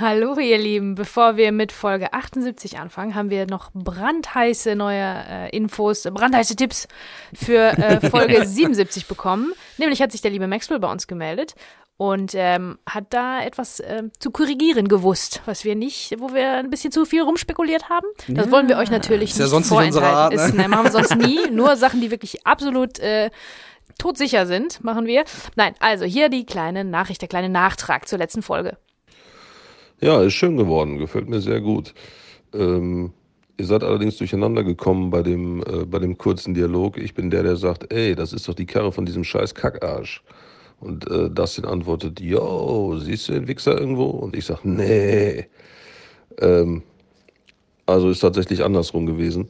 Hallo ihr Lieben, bevor wir mit Folge 78 anfangen, haben wir noch brandheiße neue äh, Infos, brandheiße Tipps für äh, Folge 77 bekommen. Nämlich hat sich der liebe Maxwell bei uns gemeldet und ähm, hat da etwas äh, zu korrigieren gewusst, was wir nicht, wo wir ein bisschen zu viel rumspekuliert haben. Das Ja. wollen wir euch natürlich Ist ja nicht sonst nicht unsere Art, vorenthalten. ne? Ist, ne, machen wir sonst nie. Nur Sachen, die wirklich absolut äh, todsicher sind, machen wir. Nein, also hier die kleine Nachricht, der kleine Nachtrag zur letzten Folge. Ja, ist schön geworden, gefällt mir sehr gut. Ähm, ihr seid allerdings durcheinander gekommen bei dem, äh, bei dem kurzen Dialog. Ich bin der, der sagt, ey, das ist doch die Karre von diesem scheiß Kackarsch. Und äh, Dustin antwortet, yo, siehst du den Wichser irgendwo? Und ich sag, nee. Ähm, also ist tatsächlich andersrum gewesen.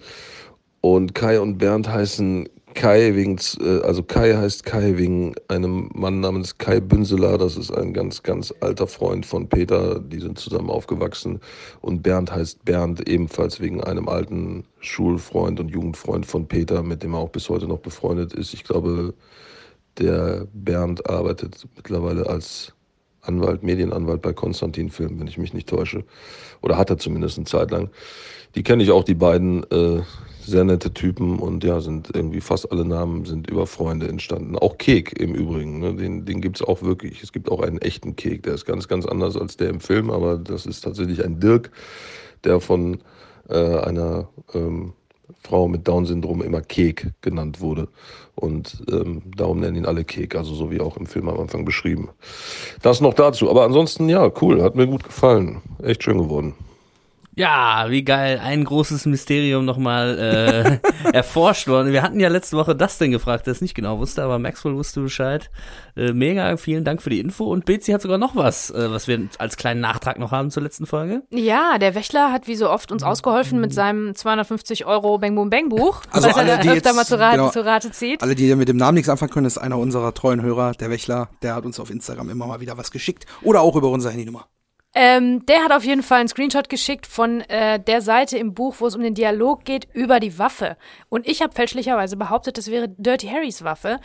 Und Kai und Bernd heißen Kai wegen, äh, also Kai heißt Kai wegen einem Mann namens Kai Bünseler. Das ist ein ganz, ganz alter Freund von Peter. Die sind zusammen aufgewachsen. Und Bernd heißt Bernd ebenfalls wegen einem alten Schulfreund und Jugendfreund von Peter, mit dem er auch bis heute noch befreundet ist. Ich glaube, der Bernd arbeitet mittlerweile als Anwalt, Medienanwalt bei Konstantin Film, wenn ich mich nicht täusche. Oder hat er zumindest eine Zeit lang. Die kenne ich auch, die beiden äh, sehr nette Typen und ja, sind irgendwie fast alle Namen sind über Freunde entstanden. Auch Kek im Übrigen, ne? den, den gibt's auch wirklich. Es gibt auch einen echten Kek, der ist ganz, ganz anders als der im Film, aber das ist tatsächlich ein Dirk, der von äh, einer ähm, Frau mit Down-Syndrom immer Kek genannt wurde. Und ähm, darum nennen ihn alle Kek, also so wie auch im Film am Anfang beschrieben. Das noch dazu. Aber ansonsten, ja, cool, hat mir gut gefallen. Echt schön geworden. Ja, wie geil. Ein großes Mysterium nochmal äh, erforscht worden. Wir hatten ja letzte Woche Dustin gefragt, der es nicht genau wusste, aber Maxwell wusste Bescheid. Äh, mega, vielen Dank für die Info. Und Betsy hat sogar noch was, äh, was wir als kleinen Nachtrag noch haben zur letzten Folge. Ja, der Wächler hat wie so oft uns ausgeholfen mit seinem 250 Euro Bang Boom Bang Buch, Also was er alle, da die öfter jetzt- mal zu Rate, genau. zu Rate zieht. Alle, die mit dem Namen nichts anfangen können, ist einer unserer treuen Hörer, der Wächler. Der hat uns auf Instagram immer mal wieder was geschickt. Oder auch über unsere Handynummer. Ähm, der hat auf jeden Fall einen Screenshot geschickt von äh, der Seite im Buch, wo es um den Dialog geht über die Waffe. Und ich habe fälschlicherweise behauptet, das wäre Dirty Harrys Waffe.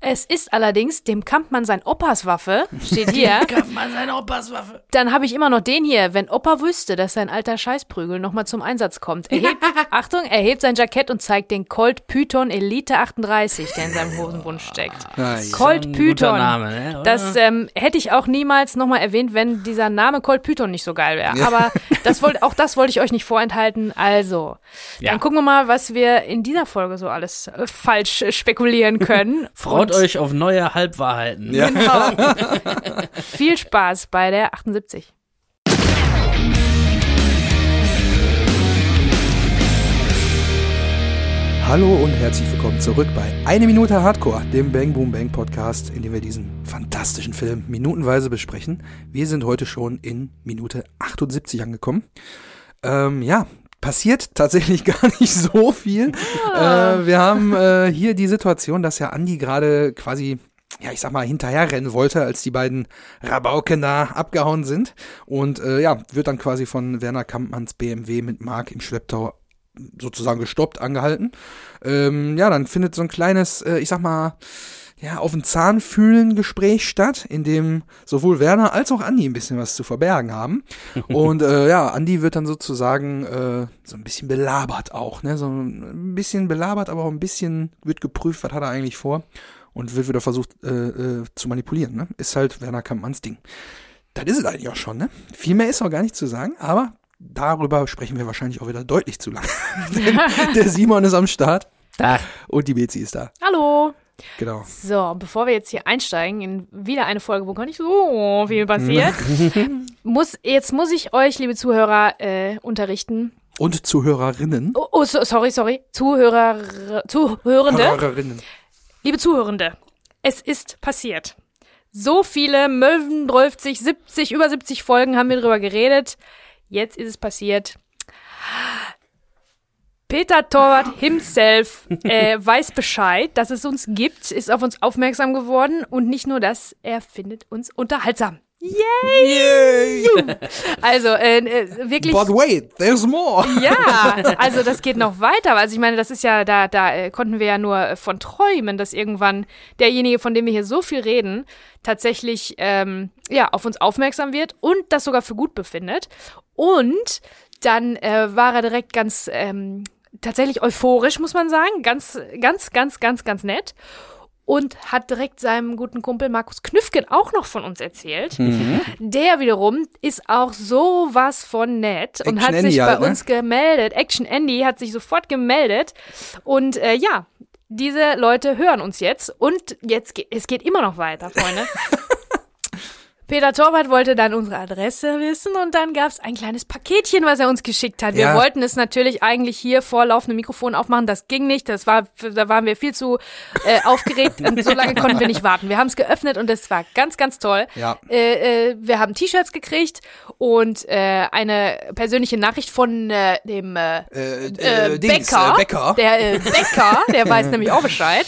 Es ist allerdings dem Kampfmann sein Opas Waffe, steht hier. Man seine Oppaswaffe. Dann habe ich immer noch den hier. Wenn Opa wüsste, dass sein alter Scheißprügel nochmal zum Einsatz kommt. Er hebt, Achtung, er hebt sein Jackett und zeigt den Colt Python Elite 38, der in seinem Hosenbund steckt. Ja. Colt Python. Name, ne? Das ähm, hätte ich auch niemals nochmal erwähnt, wenn dieser Name Colt Python nicht so geil wäre. Aber das wollt, auch das wollte ich euch nicht vorenthalten. Also, Ja. dann gucken wir mal, was wir in dieser Folge so alles äh, falsch spekulieren können. Freut Und euch auf neue Halbwahrheiten. Ja. Genau. Viel Spaß bei der 78. Hallo und herzlich willkommen zurück bei Eine Minute Hardcore, dem Bang Boom Bang Podcast, in dem wir diesen fantastischen Film minutenweise besprechen. Wir sind heute schon in Minute 78 angekommen. Ähm, ja, passiert tatsächlich gar nicht so viel. Äh, wir haben äh, hier die Situation, dass ja Andi gerade quasi ja, ich sag mal, hinterherrennen wollte, als die beiden Rabauken da abgehauen sind. Und äh, ja, wird dann quasi von Werner Kampmanns BMW mit Mark im Schlepptau sozusagen gestoppt, angehalten. Ähm, ja, dann findet so ein kleines, äh, ich sag mal, ja, auf den Zahn fühlen Gespräch statt, in dem sowohl Werner als auch Andi ein bisschen was zu verbergen haben. Und äh, ja, Andi wird dann sozusagen äh, so ein bisschen belabert auch, ne? So ein bisschen belabert, aber auch ein bisschen wird geprüft, was hat er eigentlich vor und wird wieder versucht äh, äh, zu manipulieren, ne? Ist halt Werner Kampmanns Ding. Das ist es eigentlich auch schon, ne? Viel mehr ist auch gar nicht zu sagen, aber darüber sprechen wir wahrscheinlich auch wieder deutlich zu lang. Der Simon ist am Start Da. und die Bezi ist da. Hallo. Genau. So, bevor wir jetzt hier einsteigen in wieder eine Folge, wo gar nicht so viel passiert, muss, jetzt muss ich euch, liebe Zuhörer, äh, unterrichten. Und Zuhörerinnen. Oh, oh so, sorry, sorry. Zuhörer, Zuhörende. Hörerinnen. Liebe Zuhörende, es ist passiert. So viele Möwen, 12, 70, über 70 Folgen haben wir drüber geredet. Jetzt ist es passiert. Peter Torwart himself äh, weiß Bescheid, dass es uns gibt, ist auf uns aufmerksam geworden und nicht nur das, er findet uns unterhaltsam. Yay! Also, äh, äh, wirklich. But wait, there's more. Ja, also das geht noch weiter. Also ich meine, das ist ja, da, da äh, konnten wir ja nur äh, von träumen, dass irgendwann derjenige, von dem wir hier so viel reden, tatsächlich ähm, ja, auf uns aufmerksam wird und das sogar für gut befindet. Und dann äh, war er direkt ganz ähm, tatsächlich euphorisch, muss man sagen. Ganz, ganz, ganz, ganz, ganz nett. Und hat direkt seinem guten Kumpel Markus Knüffgen auch noch von uns erzählt. Mhm. Der wiederum ist auch sowas von nett und Action hat Andy sich bei halt, ne? uns gemeldet. Action Andy hat sich sofort gemeldet. Und äh, ja, diese Leute hören uns jetzt. Und jetzt geht es geht immer noch weiter, Freunde. Peter Torwart wollte dann unsere Adresse wissen und dann gab es ein kleines Paketchen, was er uns geschickt hat. Wir Ja. wollten es natürlich eigentlich hier vor laufendem Mikrofon aufmachen. Das ging nicht. Das war, da waren wir viel zu äh, aufgeregt und so lange konnten wir nicht warten. Wir haben es geöffnet und es war ganz, ganz toll. Ja. Äh, äh, wir haben T-Shirts gekriegt und äh, eine persönliche Nachricht von äh, dem äh, Äh, äh, äh, Dings, Bäcker, äh, Bäcker. Der äh, Bäcker, der weiß nämlich auch Bescheid.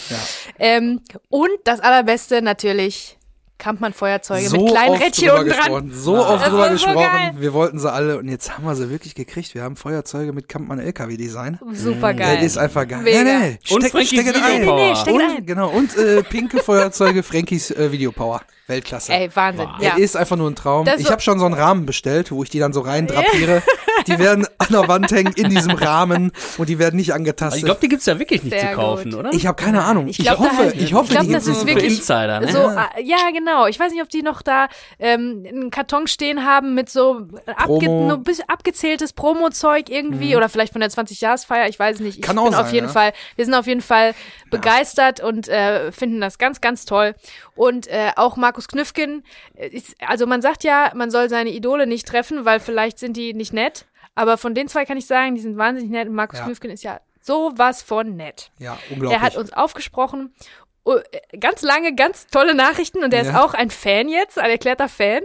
Ähm, und das allerbeste natürlich Kampmann-Feuerzeuge mit kleinen oft Rädchen unten dran. So oft Das drüber so gesprochen. geil. Wir wollten sie alle und jetzt haben wir sie wirklich gekriegt. Wir haben Feuerzeuge mit Kampmann LKW-Design. Super Das geil. ist einfach geil. Mega. Nee, nee, Und steck, Frankies steck ein. Videopower. Nee, nee, steck und, ein. Genau, und äh, pinke Feuerzeuge, Frankies äh, Videopower. Weltklasse. Ey, Wahnsinn. Wow. Ja. Er ist einfach nur ein Traum. Das ich so- habe schon so einen Rahmen bestellt, wo ich die dann so rein drapiere. die werden an der Wand hängen in diesem Rahmen und die werden nicht Ich angetastet. glaube, die gibt's ja wirklich nicht Sehr zu kaufen, gut. oder? Ich habe keine Ahnung. Ich, Ich glaub, da hoffe, halt- ich hoffe, ich glaub, die das gibt's ist noch. wirklich- Insider, ne? So, äh, ja, genau. Ich weiß nicht, ob die noch da ähm, einen Karton stehen haben mit so Promo. Mhm. abgezähltes Promo-Zeug irgendwie oder vielleicht von der 20-Jahres-Feier, ich weiß nicht. Ich Kann auch bin auf sein, jeden ja. Fall, wir sind auf jeden Fall begeistert und äh, finden das ganz, ganz toll. Und äh, auch Markus Knüffgen, äh, ist, also man sagt ja, man soll seine Idole nicht treffen, weil vielleicht sind die nicht nett. Aber von den zwei kann ich sagen, die sind wahnsinnig nett und Markus Ja. Knüffgen ist ja sowas von nett. Ja, unglaublich. Er hat uns aufgesprochen. Oh, Ganz lange, ganz tolle Nachrichten und er ist Ja. auch ein Fan jetzt, ein erklärter Fan.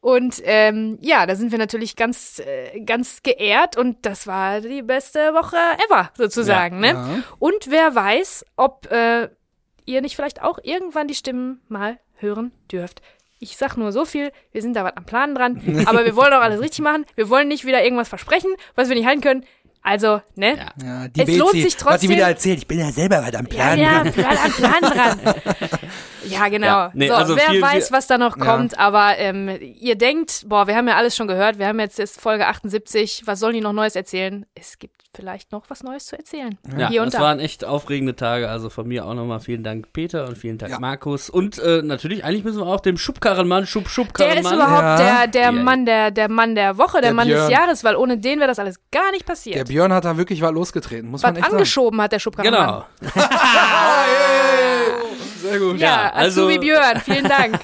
Und ähm, ja, da sind wir natürlich ganz, äh, ganz geehrt und das war die beste Woche ever, sozusagen. ne? ja. Und wer weiß, ob äh, ihr nicht vielleicht auch irgendwann die Stimmen mal hören dürft. Ich sag nur so viel, wir sind da was am Planen dran, aber wir wollen auch alles richtig machen. Wir wollen nicht wieder irgendwas versprechen, was wir nicht halten können. Also, ne? Ja. Ja, die Es lohnt Bezi, sich Was trotzdem- sie wieder erzählt, ich bin ja selber weiter am Ja, Plan. ja, Plan an Plan dran. Ja, genau. Ja, nee, so, also wer viel- weiß, was da noch Ja. kommt, aber ähm, ihr denkt, boah, wir haben ja alles schon gehört, wir haben jetzt, jetzt Folge 78, was sollen die noch Neues erzählen? Es gibt vielleicht noch was Neues zu erzählen. Ja, Hier und das da. waren echt aufregende Tage. Also von mir auch nochmal vielen Dank, Peter, und vielen Dank, Ja. Markus. Und äh, natürlich, eigentlich müssen wir auch dem Schubkarrenmann, Schub, Der ist Schubkarrenmann. überhaupt Ja. der, der Ja. Mann der, der Mann der Woche, der, Der Mann Björn. des Jahres, weil ohne den wäre das alles gar nicht Der passiert. Björn hat da wirklich was losgetreten, muss was man echt sagen. angeschoben hat der Schubkarrenmann. Genau. Sehr gut. Ja, Ja, also- Azubi Björn, vielen Dank.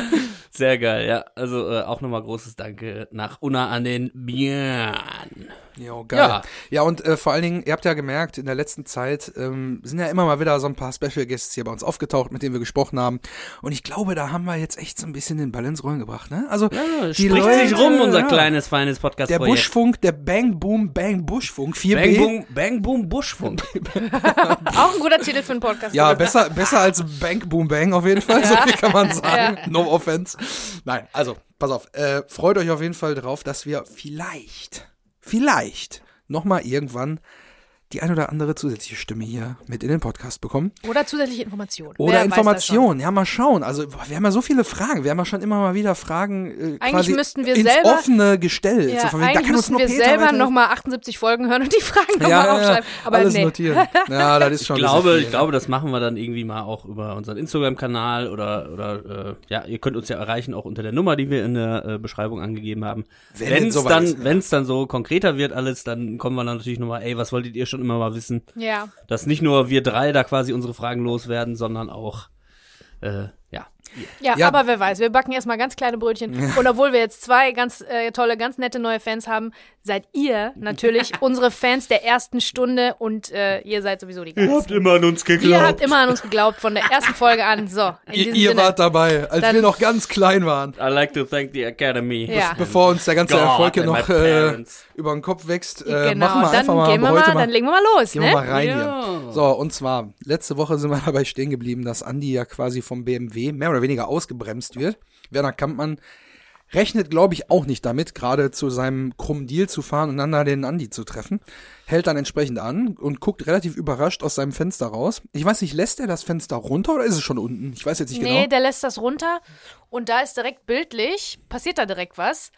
Sehr geil, ja. Also äh, auch nochmal großes Danke nach Unna an den Björn. Jo, geil. Ja. Ja, und äh, vor allen Dingen, ihr habt ja gemerkt, in der letzten Zeit ähm, sind ja immer mal wieder so ein paar Special Guests hier bei uns aufgetaucht, mit denen wir gesprochen haben. Und ich glaube, da haben wir jetzt echt so ein bisschen den Ball ins Rollen gebracht, ne? Also, Ja, die spricht Leute, sich rum, unser ja. kleines, feines Der Podcast-Projekt. Buschfunk, der Bang Boom Bang Buschfunk 4B. Bang Boom, Bang Boom Buschfunk. Auch ein guter Titel für einen Podcast. Ja, besser, besser als Bang Boom Bang auf jeden Fall, so viel kann man sagen. Ja. No offense. Nein, also, pass auf. Äh, freut euch auf jeden Fall drauf, dass wir vielleicht, vielleicht nochmal irgendwann die ein oder andere zusätzliche Stimme hier mit in den Podcast bekommen. Oder zusätzliche Informationen. Oder Wer? Informationen. Ja, mal schauen. Also, boah, wir haben ja so viele Fragen. Wir haben ja schon immer mal wieder Fragen äh, Eigentlich quasi müssten wir ins selber- offene gestellt. Ja, so von eigentlich nur wir Peter selber nochmal 78 Folgen hören und die Fragen nochmal ja, ja, aufschreiben. Aber alles nee. notieren. Ja, das ist schon Ich glaube, bisschen ich viel. glaube, das machen wir dann irgendwie mal auch über unseren Instagram-Kanal oder, oder äh, ja, ihr könnt uns ja erreichen, auch unter der Nummer, die wir in der äh, Beschreibung angegeben haben. Wenn es dann, wenn es dann so konkreter wird alles, dann kommen wir dann natürlich nochmal, ey, was wolltet ihr schon immer mal wissen? Ja. Dass nicht nur wir drei da quasi unsere Fragen loswerden, sondern auch, äh, ja. ja, Ja. aber wer weiß, wir backen erstmal ganz kleine Brötchen. Und obwohl wir jetzt zwei ganz äh, tolle, ganz nette neue Fans haben, seid ihr natürlich unsere Fans der ersten Stunde und äh, ihr seid sowieso die Geilsten. immer an uns Ihr habt immer an uns geglaubt, von der ersten Folge an. So, in Ihr, ihr Sinne. wart dabei, als Dann- wir noch ganz klein waren. I like to thank the Academy. Ja. Bevor uns der ganze God Erfolg hier noch äh, über den Kopf wächst, äh, genau, machen wir dann einfach mal, gehen wir heute mal, mal dann legen wir mal los, Gehen ne? wir mal rein Ja. hier. So, und zwar, letzte Woche sind wir dabei stehen geblieben, dass Andi ja quasi vom BMW mehr oder weniger ausgebremst wird. Werner Kampmann rechnet, glaube ich, auch nicht damit, gerade zu seinem krummen Deal zu fahren und dann da den Andi zu treffen. Hält dann entsprechend an und guckt relativ überrascht aus seinem Fenster raus. Ich weiß nicht, lässt er das Fenster runter oder ist es schon unten? Ich weiß jetzt nicht nee, genau. der lässt das runter und da ist direkt bildlich, passiert da direkt was,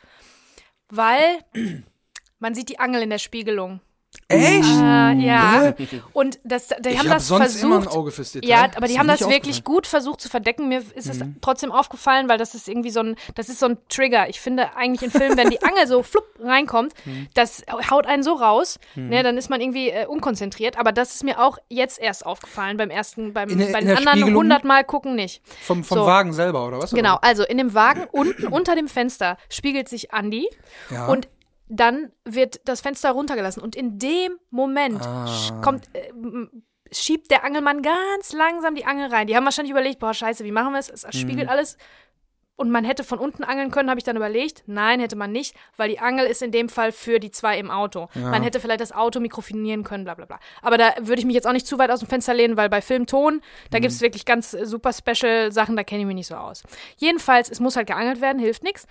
weil man sieht die Angel in der Spiegelung. Echt? Äh, ja. Und das, die ich haben hab das sonst immer ein versucht. Auge fürs Detail. Ja, aber die haben das wirklich gut versucht zu verdecken. Mir ist es trotzdem aufgefallen, weil das ist irgendwie so ein, das ist so ein Trigger. Ich finde eigentlich in Filmen, wenn die Angel so flupp reinkommt, das haut einen so raus, ne, dann ist man irgendwie äh, unkonzentriert. Aber das ist mir auch jetzt erst aufgefallen beim ersten, beim, der- bei den der anderen Spiegelung? 100 Mal gucken nicht. Vom, vom So. Wagen selber, oder was? Genau, also in dem Wagen unten unter dem Fenster spiegelt sich Andy Ja. und dann wird das Fenster runtergelassen und in dem Moment Ah. sch- kommt äh, schiebt der Angelmann ganz langsam die Angel rein. Die haben wahrscheinlich überlegt, boah, scheiße, wie machen wir es? Es spiegelt Mhm. alles. Und man hätte von unten angeln können, habe ich dann überlegt. Nein, hätte man nicht, weil die Angel ist in dem Fall für die zwei im Auto. Man hätte vielleicht das Auto mikrofonieren können, bla bla bla. Aber da würde ich mich jetzt auch nicht zu weit aus dem Fenster lehnen, weil bei Filmton, da Mhm. gibt es wirklich ganz äh, super Special Sachen, da kenne ich mich nicht so aus. Jedenfalls, es muss halt geangelt werden, hilft nichts.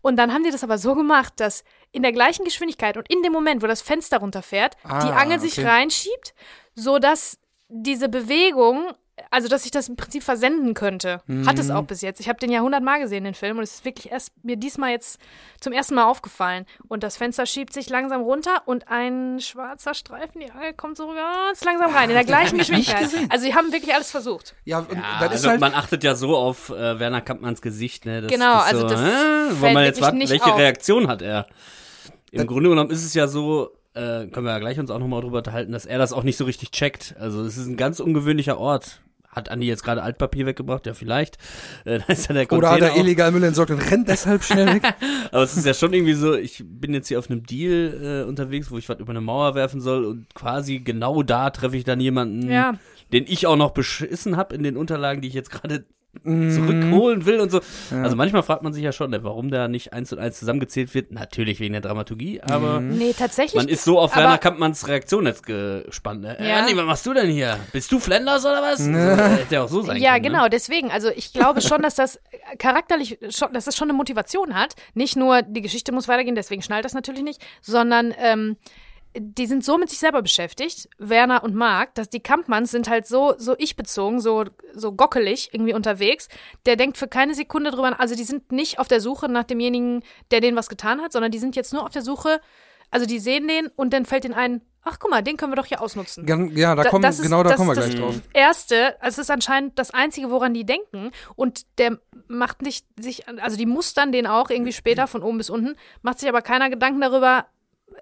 Und dann haben die das aber so gemacht, dass in der gleichen Geschwindigkeit und in dem Moment, wo das Fenster runterfährt, die Ah, Angel sich okay. reinschiebt, so dass diese Bewegung, also dass ich das im Prinzip versenden könnte. Hat es auch bis jetzt. Ich habe den ja hundertmal gesehen, den Film, und es ist wirklich erst mir diesmal jetzt zum ersten Mal aufgefallen. Und das Fenster schiebt sich langsam runter und ein schwarzer Streifen, die Angel kommt so ganz langsam rein, in der gleichen Geschwindigkeit. Also sie haben wirklich alles versucht. Ja, und Ja, das ist also halt. man achtet ja so auf äh, Werner Kampmanns Gesicht, ne? Das Genau, ist also so, das äh, fällt man jetzt warten, nicht welche auf. Reaktion hat er? Im Das- Grunde genommen ist es ja so, äh, können wir ja gleich uns auch nochmal drüber unterhalten, dass er das auch nicht so richtig checkt. Also es ist ein ganz ungewöhnlicher Ort. Hat Andi jetzt gerade Altpapier weggebracht? Ja, vielleicht. Äh, da ist ja der oder Container hat er illegal Müll entsorgt und rennt deshalb schnell weg? Aber es ist ja schon irgendwie so, ich bin jetzt hier auf einem Deal äh, unterwegs, wo ich was über eine Mauer werfen soll und quasi genau da treffe ich dann jemanden, Ja. den ich auch noch beschissen habe in den Unterlagen, die ich jetzt gerade. Zurückholen will und so. Also manchmal fragt man sich ja schon, ne, warum da nicht eins und eins zusammengezählt wird. Natürlich wegen der Dramaturgie, aber Nee, tatsächlich. man ist so auf Werner Kampmanns Reaktion jetzt gespannt. Ne? Ja. Ja. Andi, was machst du denn hier? Bist du Flanders oder was? So, hätte ja auch so sein Ja, können. genau, Ne? deswegen. Also ich glaube schon, dass das charakterlich schon, dass das schon eine Motivation hat. Nicht nur die Geschichte muss weitergehen, deswegen schnallt das natürlich nicht, sondern ähm, die sind so mit sich selber beschäftigt, Werner und Marc, dass die Kampmanns sind halt so, so ich-bezogen, so, so gockelig irgendwie unterwegs. Der denkt für keine Sekunde drüber, also die sind nicht auf der Suche nach demjenigen, der denen was getan hat, sondern die sind jetzt nur auf der Suche, also die sehen den und dann fällt ihnen ein, ach guck mal, den können wir doch hier ausnutzen. Ja, da Da- kommen, das ist- genau da das kommen wir ist gleich das drauf. Erste, also es ist anscheinend das Einzige, woran die denken. Und der macht nicht sich, also die mustern den auch irgendwie später von oben bis unten, macht sich aber keiner Gedanken darüber,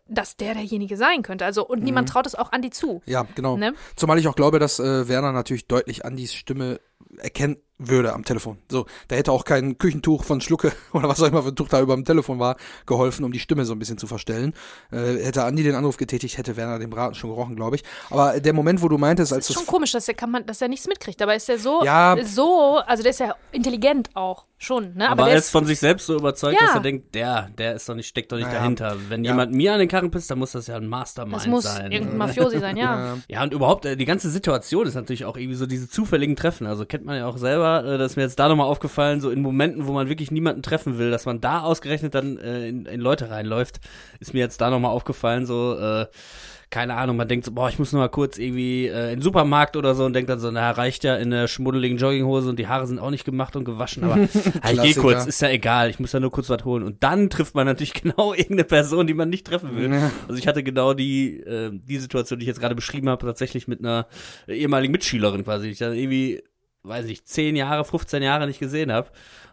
dass der derjenige sein könnte. Also, und Mhm. niemand traut es auch Andi zu. Ja, genau. Ne? Zumal ich auch glaube, dass äh, Werner natürlich deutlich Andys Stimme erkennen würde am Telefon. So, da hätte auch kein Küchentuch von Schlucke oder was auch immer für ein Tuch da über dem Telefon war, geholfen, um die Stimme so ein bisschen zu verstellen. Äh, hätte Andi den Anruf getätigt, hätte Werner den Braten schon gerochen, glaube ich. Aber der Moment, wo du meintest, als Ist das schon komisch, dass der, kann man, dass der nichts mitkriegt. Dabei ist der so, Ja. so, also der ist ja intelligent auch schon. Ne? Aber, der er ist von sich selbst so überzeugt, Ja. dass er denkt, der, der ist doch nicht, steckt doch nicht Naja. dahinter. Wenn Ja. jemand mir an den Karren pisst, dann muss das ja ein Mastermind das muss sein. irgendein Mafiosi sein, ja. Ja, und überhaupt, äh, die ganze Situation ist natürlich auch irgendwie so diese zufälligen Treffen. Also kennt man ja auch selber, äh, das ist mir jetzt da nochmal aufgefallen, so in Momenten, wo man wirklich niemanden treffen will, dass man da ausgerechnet dann äh, in, in Leute reinläuft, ist mir jetzt da nochmal aufgefallen, so, äh, keine Ahnung, man denkt so, boah, ich muss nur mal kurz irgendwie äh, in den Supermarkt oder so und denkt dann so, na, reicht ja in der schmuddeligen Jogginghose und die Haare sind auch nicht gemacht und gewaschen, aber ich geh Klassiker. kurz, ist ja egal, ich muss ja nur kurz was holen. Und dann trifft man natürlich genau irgendeine Person, die man nicht treffen will. Ja. Also ich hatte genau die, äh, die Situation, die ich jetzt gerade beschrieben habe, tatsächlich mit einer ehemaligen Mitschülerin quasi, ich dann irgendwie, weiß ich, 10 Jahre, 15 Jahre nicht gesehen habe.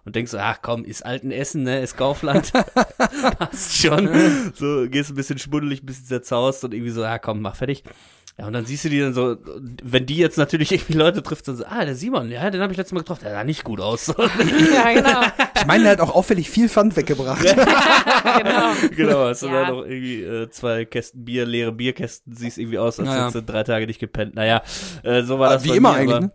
Und denkst so, ach komm, ist alten Essen, ne, ist Kaufland. Passt schon. So, gehst ein bisschen schmuddelig, ein bisschen zerzaust und irgendwie so, ja komm, mach fertig. Ja, und dann siehst du die dann so, wenn die jetzt natürlich irgendwie Leute trifft, dann so, ah, der Simon, ja, den habe ich letztes Mal getroffen, der sah nicht gut aus. Ja, genau. Ich meine, der hat auch auffällig viel Pfand weggebracht. genau. genau, hast du Ja. da noch irgendwie äh, zwei Kästen Bier, leere Bierkästen, siehst irgendwie aus, als hättest du drei Tage nicht gepennt. Naja, äh, so war das Wie bei immer mir, eigentlich. aber Ne?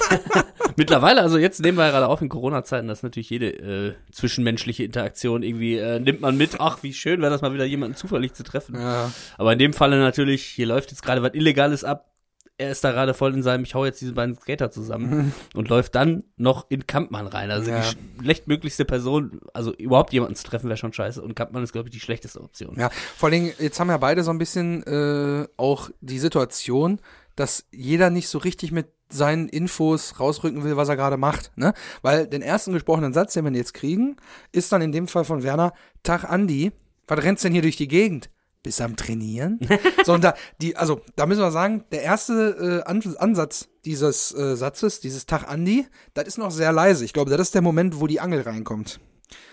Mittlerweile, also jetzt nehmen wir ja gerade auf in Corona-Zeiten, dass natürlich jede äh, zwischenmenschliche Interaktion irgendwie äh, nimmt man mit. Ach, wie schön wäre das mal wieder jemanden zufällig zu treffen. Ja. Aber in dem Falle natürlich, hier läuft jetzt gerade was Illegales ab. er ist da gerade voll in seinem, ich hau jetzt diese beiden Skater zusammen und läuft dann noch in Kampmann rein. Also Ja. die schlechtmöglichste Person, also überhaupt jemanden zu treffen, wäre schon scheiße. Und Kampmann ist, glaube ich, die schlechteste Option. Ja, vor allen Dingen, jetzt haben ja beide so ein bisschen äh, auch die Situation, dass jeder nicht so richtig mit seinen Infos rausrücken will, was er gerade macht, ne? Weil den ersten gesprochenen Satz, den wir jetzt kriegen, ist dann in dem Fall von Werner, Tag Andi, was rennst denn hier durch die Gegend? Bist am Trainieren? so, und da, die, also, da müssen wir sagen, der erste äh, An Ansatz dieses äh, Satzes, dieses Tag Andi, das ist noch sehr leise. Ich glaube, das ist der Moment, wo die Angel reinkommt.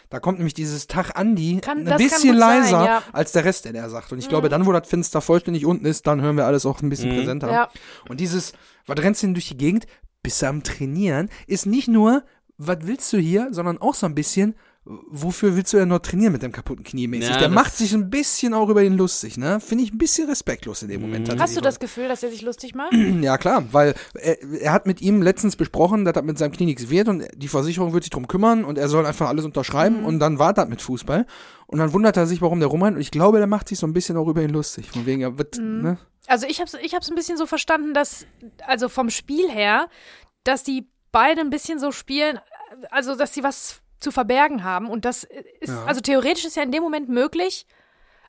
Da kommt nämlich dieses Tag Andi Kann- ein bisschen gut sein, leiser ja. als der Rest, den er sagt. Und ich glaube, dann, wo das Fenster vollständig unten ist, dann hören wir alles auch ein bisschen Mhm. präsenter. Ja. Und dieses, was rennst du denn durch die Gegend? Bist du am Trainieren? Ist nicht nur, was willst du hier, sondern auch so ein bisschen, wofür willst du denn noch trainieren mit dem kaputten Knie mäßig? Ja, der macht sich ein bisschen auch über ihn lustig, ne? Finde ich ein bisschen respektlos in dem Moment. Hast du das Gefühl, dass er sich lustig macht? Ja, klar, weil er, er hat mit ihm letztens besprochen, dass das mit seinem Knie nichts wird und die Versicherung wird sich drum kümmern und er soll einfach alles unterschreiben und dann war das mit Fußball. Und dann wundert er sich, warum der rumrennt und ich glaube, der macht sich so ein bisschen auch über ihn lustig. Von wegen, er wird, ne? Also ich habe es ich hab's ein bisschen so verstanden, dass, also vom Spiel her, dass die beide ein bisschen so spielen, also dass sie was zu verbergen haben. Und das ist, Ja. also theoretisch ist ja in dem Moment möglich.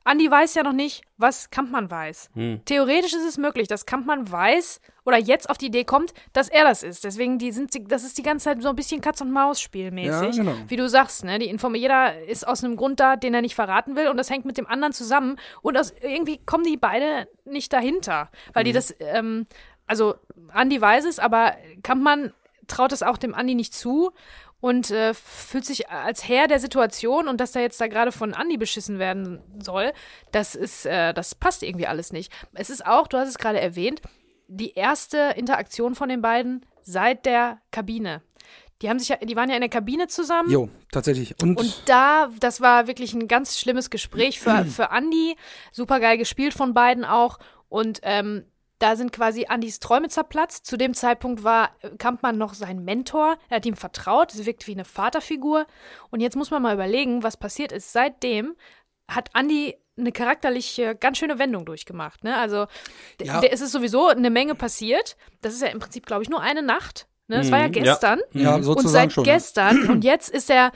Andi weiß ja noch nicht, was Kampmann weiß. Hm. Theoretisch ist es möglich, dass Kampmann weiß oder jetzt auf die Idee kommt, dass er das ist. Deswegen, die sind, das ist die ganze Zeit so ein bisschen Katz- und Maus-Spiel mäßig. Ja, genau. Wie du sagst, ne? Die Inform jeder ist aus einem Grund da, den er nicht verraten will und das hängt mit dem anderen zusammen. Und aus, irgendwie kommen die beide nicht dahinter. Weil Mhm. die das, ähm, also Andi weiß es, aber Kampmann traut es auch dem Andi nicht zu und äh, fühlt sich als Herr der Situation und dass er jetzt da gerade von Andi beschissen werden soll, das ist, äh, das passt irgendwie alles nicht. Es ist auch, du hast es gerade erwähnt, die erste Interaktion von den beiden seit der Kabine. Die haben sich ja, die waren ja in der Kabine zusammen. Jo, tatsächlich. Und, Und da, das war wirklich ein ganz schlimmes Gespräch für, für Andi. Super geil gespielt von beiden auch. Und ähm, da sind quasi Andis Träume zerplatzt. Zu dem Zeitpunkt war Kampmann noch sein Mentor. Er hat ihm vertraut. Es wirkt wie eine Vaterfigur. Und jetzt muss man mal überlegen, was passiert ist. Seitdem hat Andi eine charakterliche, ganz schöne Wendung durchgemacht. Ne? Also, Ja. es ist sowieso eine Menge passiert. Das ist ja im Prinzip, glaube ich, nur eine Nacht. Ne? Das war ja Mhm, ja. gestern. ja, Und sozusagen seit schon. ja. gestern, und jetzt ist er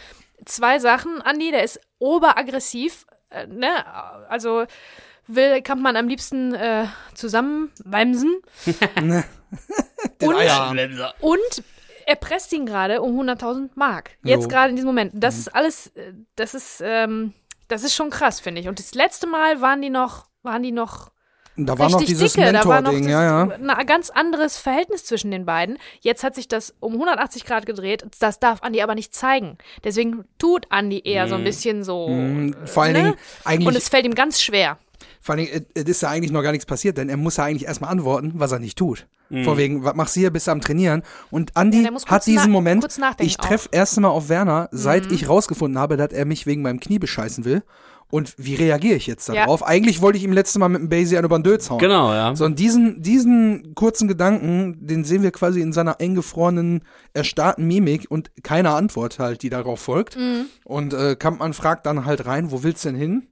zwei Sachen, Andi, der ist oberaggressiv, äh, ne? Also will Kampmann am liebsten äh, zusammenwemsen. Und, Eierarm. und er presst ihn gerade um 100.000 Mark. Jetzt Jo. gerade in diesem Moment. Das Mhm. ist alles, äh, das ist, ähm, das ist schon krass, finde ich. Und das letzte Mal waren die noch, waren die noch Da war noch richtig dieses dicke. Da war noch Mentor-Ding, ja, ja. ein ganz anderes Verhältnis zwischen den beiden. Jetzt hat sich das um 180 Grad gedreht. Das darf Andi aber nicht zeigen. Deswegen tut Andi eher so ein bisschen so. Mm, Vor allen ne? Dingen, eigentlich, Und es fällt ihm ganz schwer. Vor allen Dingen, es ist ja eigentlich noch gar nichts passiert, denn er muss ja eigentlich erstmal antworten, was er nicht tut. Vor wegen, was machst du hier, bist du am Trainieren? Und Andi Ja, hat diesen Moment, ich treffe erst mal auf Werner, seit Mhm. ich rausgefunden habe, dass er mich wegen meinem Knie bescheißen will. Und wie reagiere ich jetzt Ja. darauf? Eigentlich wollte ich ihm letztes Mal mit dem Basie eine Bandöz hauen. Genau, ja. So, und diesen, diesen kurzen Gedanken, den sehen wir quasi in seiner eingefrorenen, erstarrten Mimik und keine Antwort halt, die darauf folgt. Mhm. Und äh, Kampmann fragt dann halt rein, wo willst du denn hin?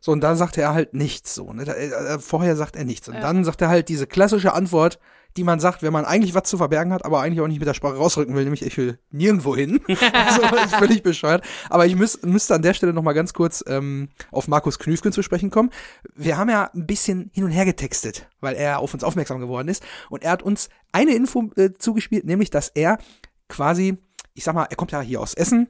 So, und dann sagt er halt nichts so. Ne? Da, äh, vorher sagt er nichts. Und Ja. dann sagt er halt diese klassische Antwort, die man sagt, wenn man eigentlich was zu verbergen hat, aber eigentlich auch nicht mit der Sprache rausrücken will, nämlich ich will nirgendwo hin. so, ist völlig bescheuert. Aber ich müß, müsste an der Stelle noch mal ganz kurz ähm, auf Markus Knüfgen zu sprechen kommen. Wir haben ja ein bisschen hin und her getextet, weil er auf uns aufmerksam geworden ist. Und er hat uns eine Info äh, zugespielt, nämlich, dass er quasi, ich sag mal, er kommt ja hier aus Essen,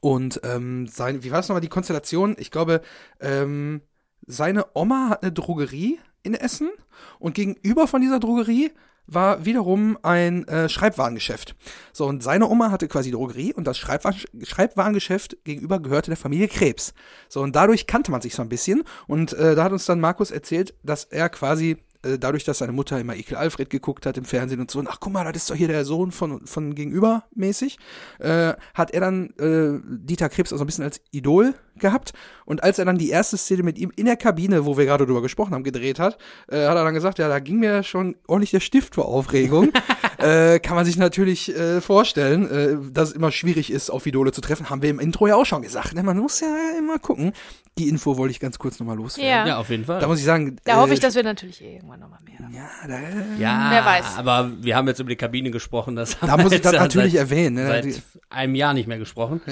und ähm, sein, wie war das nochmal die Konstellation? Ich glaube, ähm, seine Oma hat eine Drogerie in Essen und gegenüber von dieser Drogerie war wiederum ein äh, Schreibwarengeschäft. So, und seine Oma hatte quasi Drogerie und das Schreibwaren Schreibwarengeschäft gegenüber gehörte der Familie Krebs. So, und dadurch kannte man sich so ein bisschen. Und äh, da hat uns dann Markus erzählt, dass er quasi äh, dadurch, dass seine Mutter immer Ekel Alfred geguckt hat im Fernsehen und so, und ach guck mal, das ist doch hier der Sohn von, von gegenüber mäßig, äh, hat er dann äh, Dieter Krebs also ein bisschen als Idol gehabt. Und als er dann die erste Szene mit ihm in der Kabine, wo wir gerade drüber gesprochen haben, gedreht hat, äh, hat er dann gesagt, ja, da ging mir schon ordentlich der Stift vor Aufregung. äh, kann man sich natürlich äh, vorstellen, äh, dass es immer schwierig ist, auf Idole zu treffen. Haben wir im Intro ja auch schon gesagt. Ne? Man muss ja immer gucken. Die Info wollte ich ganz kurz nochmal loswerden. Ja. Ja, auf jeden Fall. Da muss ich sagen, Da äh, hoffe ich, dass wir natürlich eh irgendwann nochmal mehr. haben. ja, da, ja, Wer weiß. aber wir haben jetzt über die Kabine gesprochen. Das da muss ich das natürlich seit, erwähnen. Ne? seit Die- einem Jahr nicht mehr gesprochen.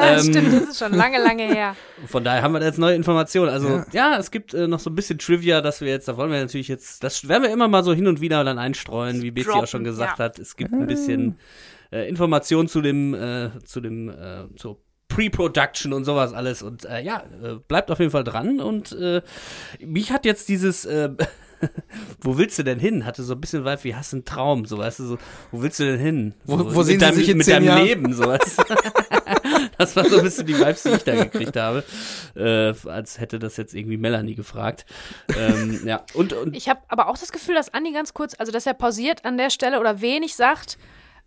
Ähm, Stimmt, das ist schon lange, lange her. Von daher haben wir da jetzt neue Informationen. Also Ja. ja, es gibt äh, noch so ein bisschen Trivia, dass wir jetzt, da wollen wir natürlich jetzt, das werden wir immer mal so hin und wieder dann einstreuen, wie Betsy auch schon gesagt ja. hat. Es gibt ein bisschen äh, Informationen zu dem, äh, zu dem, äh, zur Pre-Production und sowas alles. Und äh, ja, äh, bleibt auf jeden Fall dran. Und äh, mich hat jetzt dieses äh, wo willst du denn hin? Hatte so ein bisschen Vibe wie hast du einen Traum, so weißt du, so, wo willst du denn hin? Wo- so, wo mit sehen Sie deinem, sich in mit zehn deinem Jahren? Leben, so weißt du? Das war so ein bisschen die Vibes, die ich da gekriegt habe. Äh, als hätte das jetzt irgendwie Melanie gefragt. Ähm, ja, und, und Ich habe aber auch das Gefühl, dass Andi ganz kurz, also dass er pausiert an der Stelle oder wenig sagt,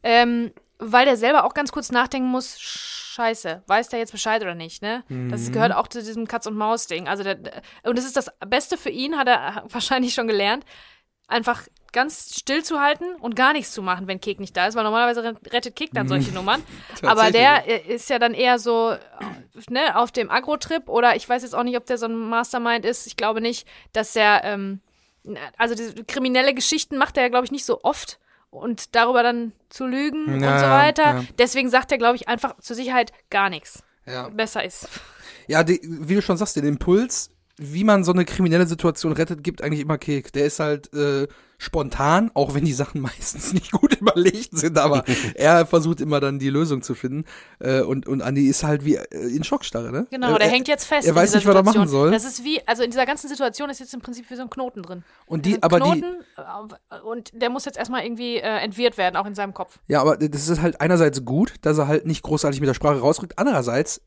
ähm, weil der selber auch ganz kurz nachdenken muss, scheiße, weiß der jetzt Bescheid oder nicht, ne? Das gehört auch zu diesem Katz-und-Maus-Ding. Also der, und das ist das Beste für ihn, hat er wahrscheinlich schon gelernt, einfach ganz still zu halten und gar nichts zu machen, wenn Kek nicht da ist, weil normalerweise rettet Kek dann solche Nummern. Aber der ist ja dann eher so, äh, ne, auf dem Agro-Trip oder ich weiß jetzt auch nicht, ob der so ein Mastermind ist. Ich glaube nicht, dass er, ähm, also diese kriminelle Geschichten macht er ja, glaube ich, nicht so oft und darüber dann zu lügen Ja, und so weiter. ja. Deswegen sagt er, glaube ich, einfach zur Sicherheit gar nichts. ja. Besser ist. Ja, die, wie du schon sagst, den Impuls, wie man so eine kriminelle Situation rettet, gibt eigentlich immer Kek. Der ist halt äh, spontan, auch wenn die Sachen meistens nicht gut überlegt sind, aber er versucht immer dann die Lösung zu finden. Äh, und, und Andi ist halt wie äh, in Schockstarre, ne? Genau, äh, der äh, hängt jetzt fest. er weiß nicht, was er machen soll. Das ist wie, also in dieser ganzen Situation ist jetzt im Prinzip wie so ein Knoten drin. Und die, aber die, Knoten, äh, und der muss jetzt erstmal irgendwie äh, entwirrt werden, auch in seinem Kopf. ja, aber das ist halt einerseits gut, dass er halt nicht großartig mit der Sprache rausrückt. Andererseits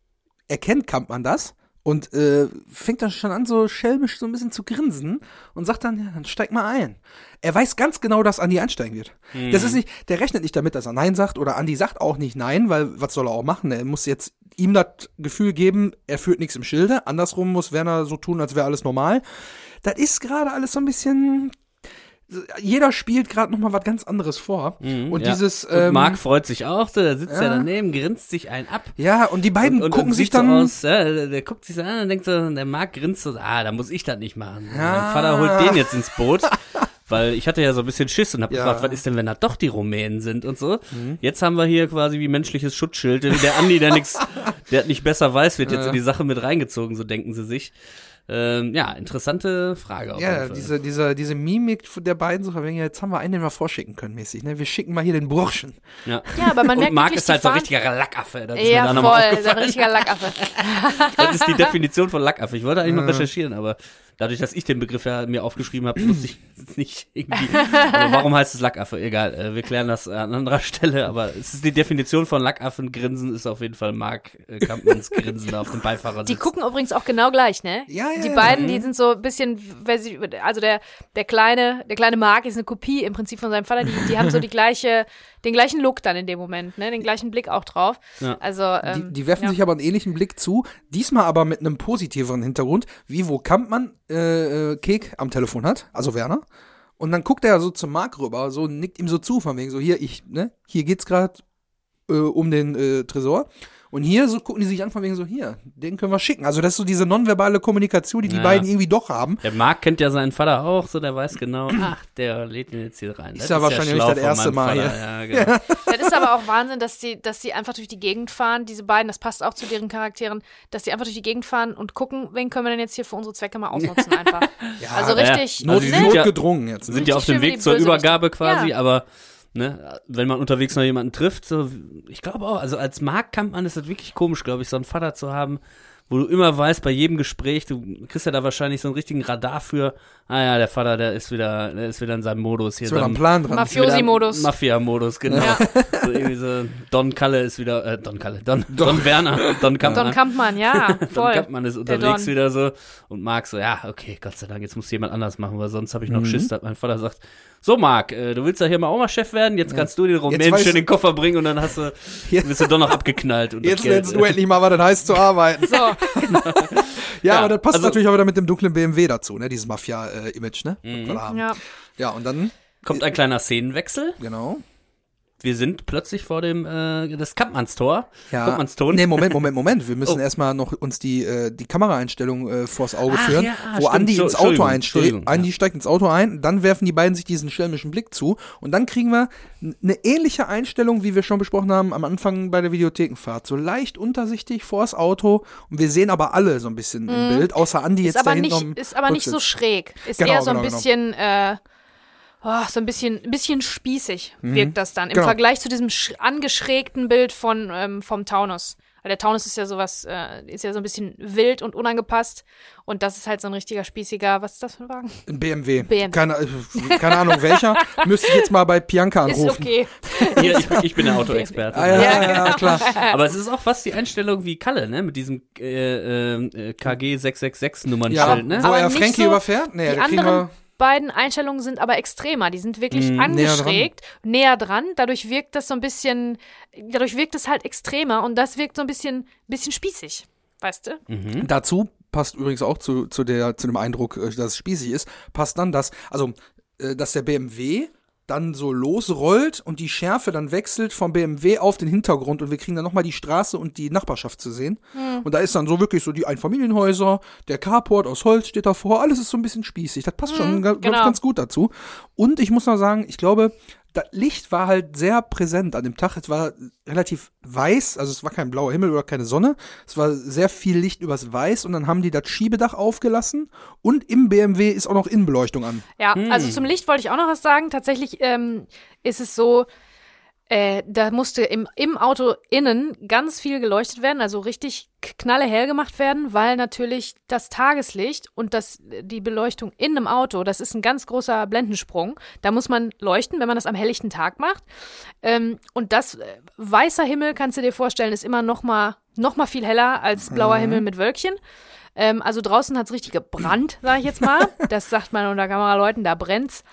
erkennt Kampmann das und äh, fängt dann schon an, so schelmisch so ein bisschen zu grinsen und sagt dann, ja, dann steig mal ein. Er weiß ganz genau, dass Andi einsteigen wird. Das ist nicht, der rechnet nicht damit, dass er Nein sagt oder Andi sagt auch nicht Nein, weil was soll er auch machen? Er muss jetzt ihm das Gefühl geben, er führt nichts im Schilde. Andersrum muss Werner so tun, als wäre alles normal. Das ist gerade alles so ein bisschen. Jeder spielt gerade noch mal was ganz anderes vor. und Mhm, ja. dieses. und Ähm, Marc freut sich auch, so, da sitzt ja. er daneben, grinst sich einen ab. ja, und die beiden und, und, gucken und sich dann. so aus, ja, der, der guckt sich so an und denkt so, der Marc grinst so, ah, da muss ich das nicht machen. Mein Vater holt den jetzt ins Boot. Weil ich hatte ja so ein bisschen Schiss und hab Ja. gefragt, was ist denn, wenn das doch die Rumänen sind und so. Jetzt haben wir hier quasi wie menschliches Schutzschild. Der Andi, der nix, der nicht besser weiß, wird jetzt Ja. in die Sache mit reingezogen, so denken sie sich. Ähm, ja, interessante Frage Ja, diese, diese, diese Mimik der beiden so, wenn jetzt haben wir einen, den wir vorschicken können, mäßig, ne? Wir schicken mal hier den Burschen. ja. Ja, aber man merkt und Marc wirklich, ist halt so ein richtiger Lackaffe. Das ist mir Ja, voll, so ein richtiger Lackaffe. Das ist die Definition von Lackaffe. Ich wollte eigentlich noch recherchieren, aber dadurch, dass ich den Begriff ja mir aufgeschrieben habe, wusste ich es nicht irgendwie. Aber warum heißt es Lackaffe? Egal, äh, wir klären das an anderer Stelle, aber es ist die Definition von Lackaffen. Grinsen ist auf jeden Fall Mark äh, Kampmanns Grinsen da auf dem Beifahrersitz. Die gucken übrigens auch genau gleich, ne? Ja, ja, Die ja. beiden, die sind so ein bisschen, also der, der kleine, der kleine Mark ist eine Kopie im Prinzip von seinem Vater. Die, die haben so die gleiche, den gleichen Look dann in dem Moment, ne? Den gleichen Blick auch drauf. Ja. Also, Die, ähm, die werfen ja. sich aber einen ähnlichen Blick zu, diesmal aber mit einem positiveren Hintergrund, wie wo Kampmann äh, äh, Kek am Telefon hat, also Werner. Und dann guckt er so zum Marc rüber, so nickt ihm so zu, von wegen so, hier, ich, ne, hier geht's gerade äh, um den äh, Tresor. Und hier so gucken die sich an, von wegen so, hier, den können wir schicken. Also das ist so diese nonverbale Kommunikation, die die Ja. beiden irgendwie doch haben. Der Marc kennt ja seinen Vater auch, so der weiß genau, ach, der lädt ihn jetzt hier rein. Ist ja wahrscheinlich nicht das erste Mal Vater. Ja, genau. Das ist aber auch Wahnsinn, dass die, dass die einfach durch die Gegend fahren, diese beiden, das passt auch zu deren Charakteren, dass die einfach durch die Gegend fahren und gucken, wen können wir denn jetzt hier für unsere Zwecke mal ausnutzen einfach. also ja. richtig, Also Not, die sind ja- notgedrungen jetzt. sind ja auf dem Weg zur. Übergabe quasi, Ja. aber ne, wenn man unterwegs noch jemanden trifft, so, ich glaube auch, also als Marktkampfmann ist das wirklich komisch, glaube ich, so einen Vater zu haben, wo du immer weißt, bei jedem Gespräch, du kriegst ja da wahrscheinlich so einen richtigen Radar für, ah ja, der Vater, der ist wieder, der ist wieder in seinem Modus hier. Ist wieder so am Plan dran. Mafia- Mafiosi-Modus. Mafia-Modus, genau. Ja. So irgendwie so, Don Kalle ist wieder, äh, Don Kalle, Don, Don Werner, Don Kampmann. Don Kampmann, ja, Don voll. Kampmann ist Der unterwegs Don. wieder so und Marc so, ja, okay, Gott sei Dank, jetzt muss jemand anders machen, weil sonst habe ich noch Mhm. Schiss, dass mein Vater sagt, so Marc, äh, du willst ja hier mal auch mal Chef werden, jetzt kannst du den Rumänen schön den Koffer bringen und dann hast du, bist du doch noch abgeknallt. Und Jetzt lernst du endlich mal, was das heißt zu arbeiten. So, Ja, Ja, aber das passt also- natürlich auch wieder mit dem dunklen BMW dazu, ne? Dieses Ne? was wir da haben. ja. Ja, und dann, Kommt ein kleiner Szenenwechsel. genau. Wir sind plötzlich vor dem äh, das Kampmannstor. Ja. Kampmannston. Nee, Moment, Moment, Moment. Wir müssen Oh. erstmal noch uns die, äh, die Kameraeinstellung äh, vors Auge Ach, führen, ja, wo stimmt. Andi ins Auto einsteigt. Andi ja. steigt ins Auto ein, dann werfen die beiden sich diesen schelmischen Blick zu und dann kriegen wir eine ähnliche Einstellung, wie wir schon besprochen haben am Anfang bei der Videothekenfahrt. So leicht untersichtig vors Auto und wir sehen aber alle so ein bisschen im Bild, außer Andi Mhm. Ist jetzt aber hinten nicht, ist aber nicht so schräg. Ist Genau, eher so ein genau, genau. bisschen, äh, oh, so ein bisschen, ein bisschen spießig wirkt das dann. Im Genau. Vergleich zu diesem sch angeschrägten Bild von, ähm, vom Taunus. Weil der Taunus ist ja sowas, äh, ist ja so ein bisschen wild und unangepasst. Und das ist halt so ein richtiger spießiger, was ist das für ein Wagen? Ein BMW. BMW. Keine, äh, keine Ahnung welcher. Müsste ich jetzt mal bei Pianka Ist anrufen. okay. Hier, ich, ich bin der Autoexperte. Ah, ja, Ja, ja, ja, klar. Aber es ist auch fast die Einstellung wie Kalle, ne? Mit diesem äh, äh, KG 666 Ja, Nummernschild, ne? wo Aber er Frankie so- überfährt? Nee, die da kriegen anderen wir beiden Einstellungen sind aber extremer. Die sind wirklich Mhm. angeschrägt, näher dran. Dadurch wirkt das so ein bisschen, dadurch wirkt es halt extremer und das wirkt so ein bisschen, bisschen spießig. Weißt du? Mhm. Dazu passt übrigens auch zu, zu, der, zu dem Eindruck, äh, dass es spießig ist, passt dann das, also, äh, dass der BMW dann so losrollt und die Schärfe dann wechselt vom BMW auf den Hintergrund und wir kriegen dann nochmal die Straße und die Nachbarschaft zu sehen. Und da ist dann so wirklich so die Einfamilienhäuser, der Carport aus Holz steht davor, alles ist so ein bisschen spießig. Das passt schon, glaube genau. ich, ganz gut dazu. Und ich muss noch sagen, ich glaube, das Licht war halt sehr präsent an dem Tag. Es war relativ weiß, also es war kein blauer Himmel oder keine Sonne. Es war sehr viel Licht übers Weiß und dann haben die das Schiebedach aufgelassen und im BMW ist auch noch Innenbeleuchtung an. Ja, Hm. also zum Licht wollte ich auch noch was sagen. Tatsächlich ähm, ist es so, äh, da musste im, im Auto innen ganz viel geleuchtet werden, also richtig knallehell gemacht werden, weil natürlich das Tageslicht und das, die Beleuchtung in einem Auto, das ist ein ganz großer Blendensprung. Da muss man leuchten, wenn man das am helllichten Tag macht. Ähm, und das äh, weißer Himmel, kannst du dir vorstellen, ist immer noch mal, noch mal viel heller als blauer Himmel mit Wölkchen. Ähm, also draußen hat's richtig gebrannt, sage ich jetzt mal. Das sagt man unter Kameraleuten, da brennt's.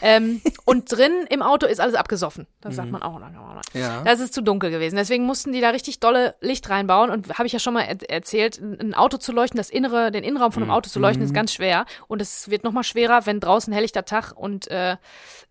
Ähm, und drin im Auto ist alles abgesoffen. Das sagt man auch unter Kameraleuten. Ja. Das ist zu dunkel gewesen. Deswegen mussten die da richtig dolle Licht reinbauen. Und habe ich ja schon mal er erzählt, ein Auto zu leuchten, das innere, den Innenraum von einem Auto zu leuchten, ist ganz schwer. Und es wird noch mal schwerer, wenn draußen helllichter Tag und äh,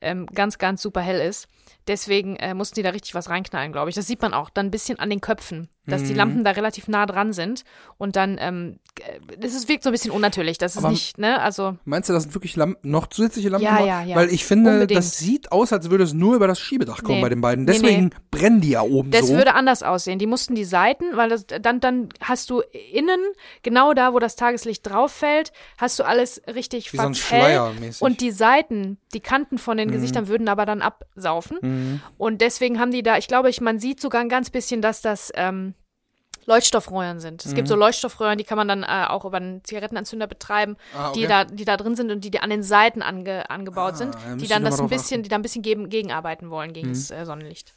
ähm, ganz, ganz super hell ist. Deswegen äh, mussten die da richtig was reinknallen, glaube ich. Das sieht man auch dann ein bisschen an den Köpfen, dass die Lampen da relativ nah dran sind. Und dann, ähm, äh, das ist, wirkt so ein bisschen unnatürlich. Das ist nicht, ne, also Meinst du, das sind wirklich Lampen, noch zusätzliche Lampen? Ja, ja, ja. Weil ich finde, Unbedingt. das sieht aus, als würde es nur über das Schiebedach kommen Nee. bei den beiden. Nee, Deswegen nee. brennen die ja oben Das so. würde anders aussehen. Die mussten die Seiten, weil das, dann, dann hast du innen, genau da, wo das Tageslicht drauf fällt, hast du alles richtig Wie so ein. Schleier mäßig. Und die Seiten, die Kanten von Mhm. den Gesichtern würden aber dann absaufen. Und deswegen haben die da, ich glaube, ich, man sieht sogar ein ganz bisschen, dass das ähm, Leuchtstoffröhren sind. Es Mhm. gibt so Leuchtstoffröhren, die kann man dann äh, auch über einen Zigarettenanzünder betreiben, Ah, okay. die, da, die da drin sind und die, die an den Seiten ange, angebaut Ah, sind, ja, die dann das ein bisschen, achten. die da ein bisschen gegen, gegenarbeiten wollen gegen Mhm. das äh, Sonnenlicht.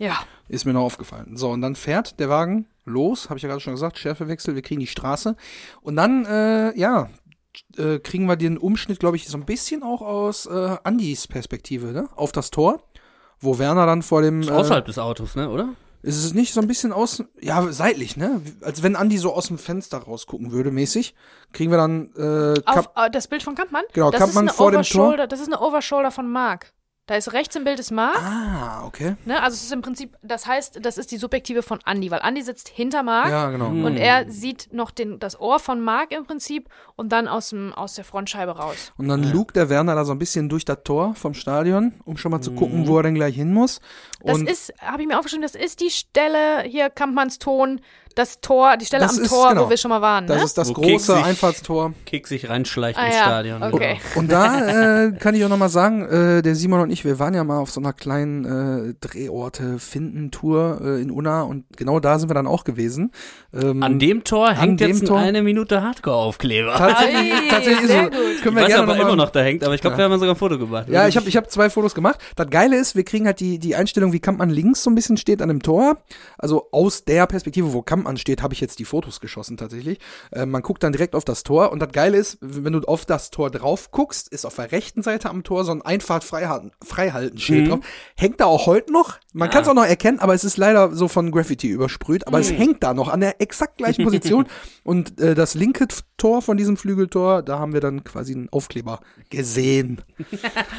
Ja. Ist mir noch aufgefallen. So, und dann fährt der Wagen los, habe ich ja gerade schon gesagt, Schärfewechsel, wir kriegen die Straße. Und dann, äh, ja, äh, kriegen wir den Umschnitt, glaube ich, so ein bisschen auch aus äh, Andys Perspektive, ne? Auf das Tor, wo Werner dann vor dem. Ist Äh, außerhalb des Autos, ne, oder? Ist es nicht so ein bisschen aus, ja, seitlich, ne? Als wenn Andi so aus dem Fenster rausgucken würde, mäßig. Kriegen wir dann, äh, Auf Kap äh, das Bild von Kampmann? Genau, das Kampmann vor dem Tor. Das ist eine Overshoulder von Mark. Da ist rechts im Bild ist Mark. Ah, okay. Ne? Also es ist im Prinzip, das heißt, das ist die Subjektive von Andy, weil Andy sitzt hinter Mark Ja, genau. und er sieht noch den, das Ohr von Mark im Prinzip und dann aus, dem, aus der Frontscheibe raus. Und dann lugt der Werner da so ein bisschen durch das Tor vom Stadion, um schon mal zu gucken, wo er denn gleich hin muss. Das Und ist, habe ich mir aufgeschrieben, das ist die Stelle hier Kampmanns Ton, das Tor, die Stelle Das am ist, Tor, genau. wo wir schon mal waren. das ne? ist das Wo große Keksig- Einfallstor. Kick sich reinschleicht Ah, ins ja. Stadion. Okay. Und da äh, kann ich auch noch mal sagen, äh, der Simon und ich, wir waren ja mal auf so einer kleinen äh, Drehorte finden Tour äh, in Unna und genau da sind wir dann auch gewesen. Ähm, An dem Tor hängt dem jetzt Tor- eine Minute Hardcore-Aufkleber. tatsächlich, Ei, tatsächlich ist so. Können Ich wir weiß gerne aber noch mal, immer noch da hängt, aber ich glaube, Ja. wir haben sogar ein Foto gemacht. Ja, ich habe ich hab zwei Fotos gemacht. Das Geile ist, wir kriegen halt die, die Einstellung, wie Kampmann links so ein bisschen steht an dem Tor. Also aus der Perspektive, wo Kampmann Kampmann steht, habe ich jetzt die Fotos geschossen tatsächlich. Äh, man guckt dann direkt auf das Tor und das Geile ist, wenn du auf das Tor drauf guckst, ist auf der rechten Seite am Tor so ein Einfahrt freihalten, freihalten Schild Mhm. drauf. Hängt da auch heute noch. Man kann es Ah. auch noch erkennen, aber es ist leider so von Graffiti übersprüht. Aber Mhm. es hängt da noch an der exakt gleichen Position. und äh, das linke Tor von diesem Flügeltor, da haben wir dann quasi einen Aufkleber gesehen.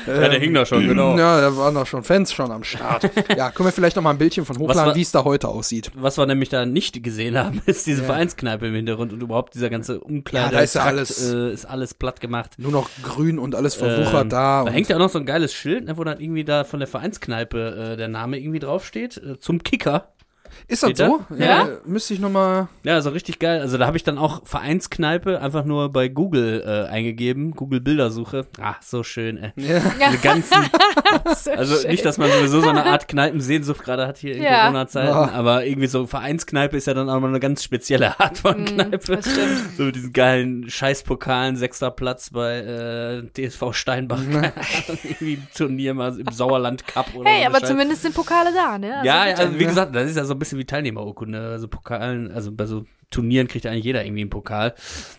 Ja, der hing da schon, genau. Ja, da waren doch schon Fans schon am Start. ja, können wir vielleicht noch mal ein Bildchen von hochladen, war- wie es da heute aussieht. Was wir nämlich da nicht gesehen haben, ist diese Ja. Vereinskneipe im Hintergrund und überhaupt dieser ganze Umkleide. Ja, da ist ja alles- Äh, ist alles platt gemacht. Nur noch grün und alles verwuchert Ähm, da. Da hängt ja auch noch so ein geiles Schild, ne, wo dann irgendwie da von der Vereinskneipe äh, der Name irgendwie draufsteht. Äh, zum Kicker. Ist das da? so? Ja. äh, Müsste ich noch mal. Ja, so richtig geil. Also da habe ich dann auch Vereinskneipe einfach nur bei Google äh, eingegeben. Google Bildersuche. Ah, so schön, ey. Ja. Diese ganzen, So also schön. nicht, dass man sowieso so eine Art Kneipensehnsucht gerade hat hier in Ja. Corona-Zeiten, Ja. aber irgendwie so Vereinskneipe ist ja dann auch mal eine ganz spezielle Art von Kneipe. Mm, das stimmt. So mit diesen geilen Scheißpokalen, sechster Platz bei äh, DSV Steinbach. Irgendwie ein Turnier mal im Sauerland Cup oder Hey, so aber eine Scheiße. zumindest sind Pokale da, ne? Also Ja, also wie gesagt, das ist ja so ein bisschen wie Teilnehmerurkunde. Also Pokalen, also bei so Turnieren kriegt eigentlich jeder irgendwie einen Pokal.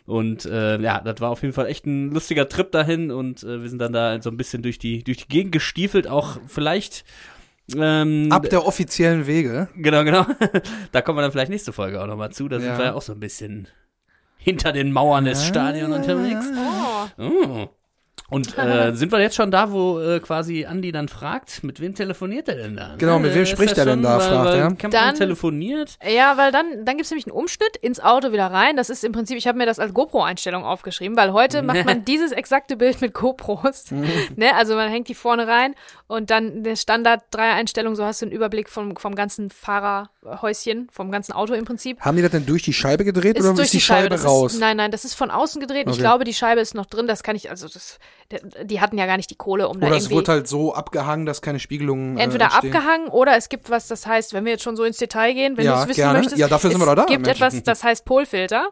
Und äh, ja, das war auf jeden Fall echt ein lustiger Trip dahin und äh, wir sind dann da so ein bisschen durch die durch die Gegend gestiefelt, auch vielleicht ähm, Ab der offiziellen Wege. Genau, genau. da kommen wir dann vielleicht nächste Folge auch nochmal zu. Da Ja. sind wir ja auch so ein bisschen hinter den Mauern des Stadions unterwegs. Oh. Oh. Und äh, sind wir jetzt schon da, wo äh, quasi Andi dann fragt, mit wem telefoniert er denn da? Genau, mit wem Ist spricht er denn schon, da, weil- fragt er. Campmann Dann- telefoniert. Ja, weil dann, dann gibt's nämlich einen Umschnitt ins Auto wieder rein. Das ist im Prinzip, ich habe mir das als GoPro-Einstellung aufgeschrieben, weil heute macht man dieses exakte Bild mit GoPros. ne? Also man hängt die vorne rein und dann der Standard drei Einstellungen, so hast du einen Überblick vom, vom ganzen Fahrerhäuschen, vom ganzen Auto im Prinzip. Haben die das denn durch die Scheibe gedreht Ist oder durch ist die, die Scheibe, Scheibe, raus? Ist, nein, nein, das ist von außen gedreht. Ich Okay. glaube, die Scheibe ist noch drin. Das kann ich, also das, die hatten ja gar nicht die Kohle, um da oder es irgendwie. wird halt so abgehangen, dass keine Spiegelungen äh, Entweder entstehen. abgehangen oder es gibt was, das heißt, wenn wir jetzt schon so ins Detail gehen, wenn Ja, du es wissen gerne. möchtest. Ja, dafür sind es wir doch da, gibt Mensch. etwas, das heißt Polfilter.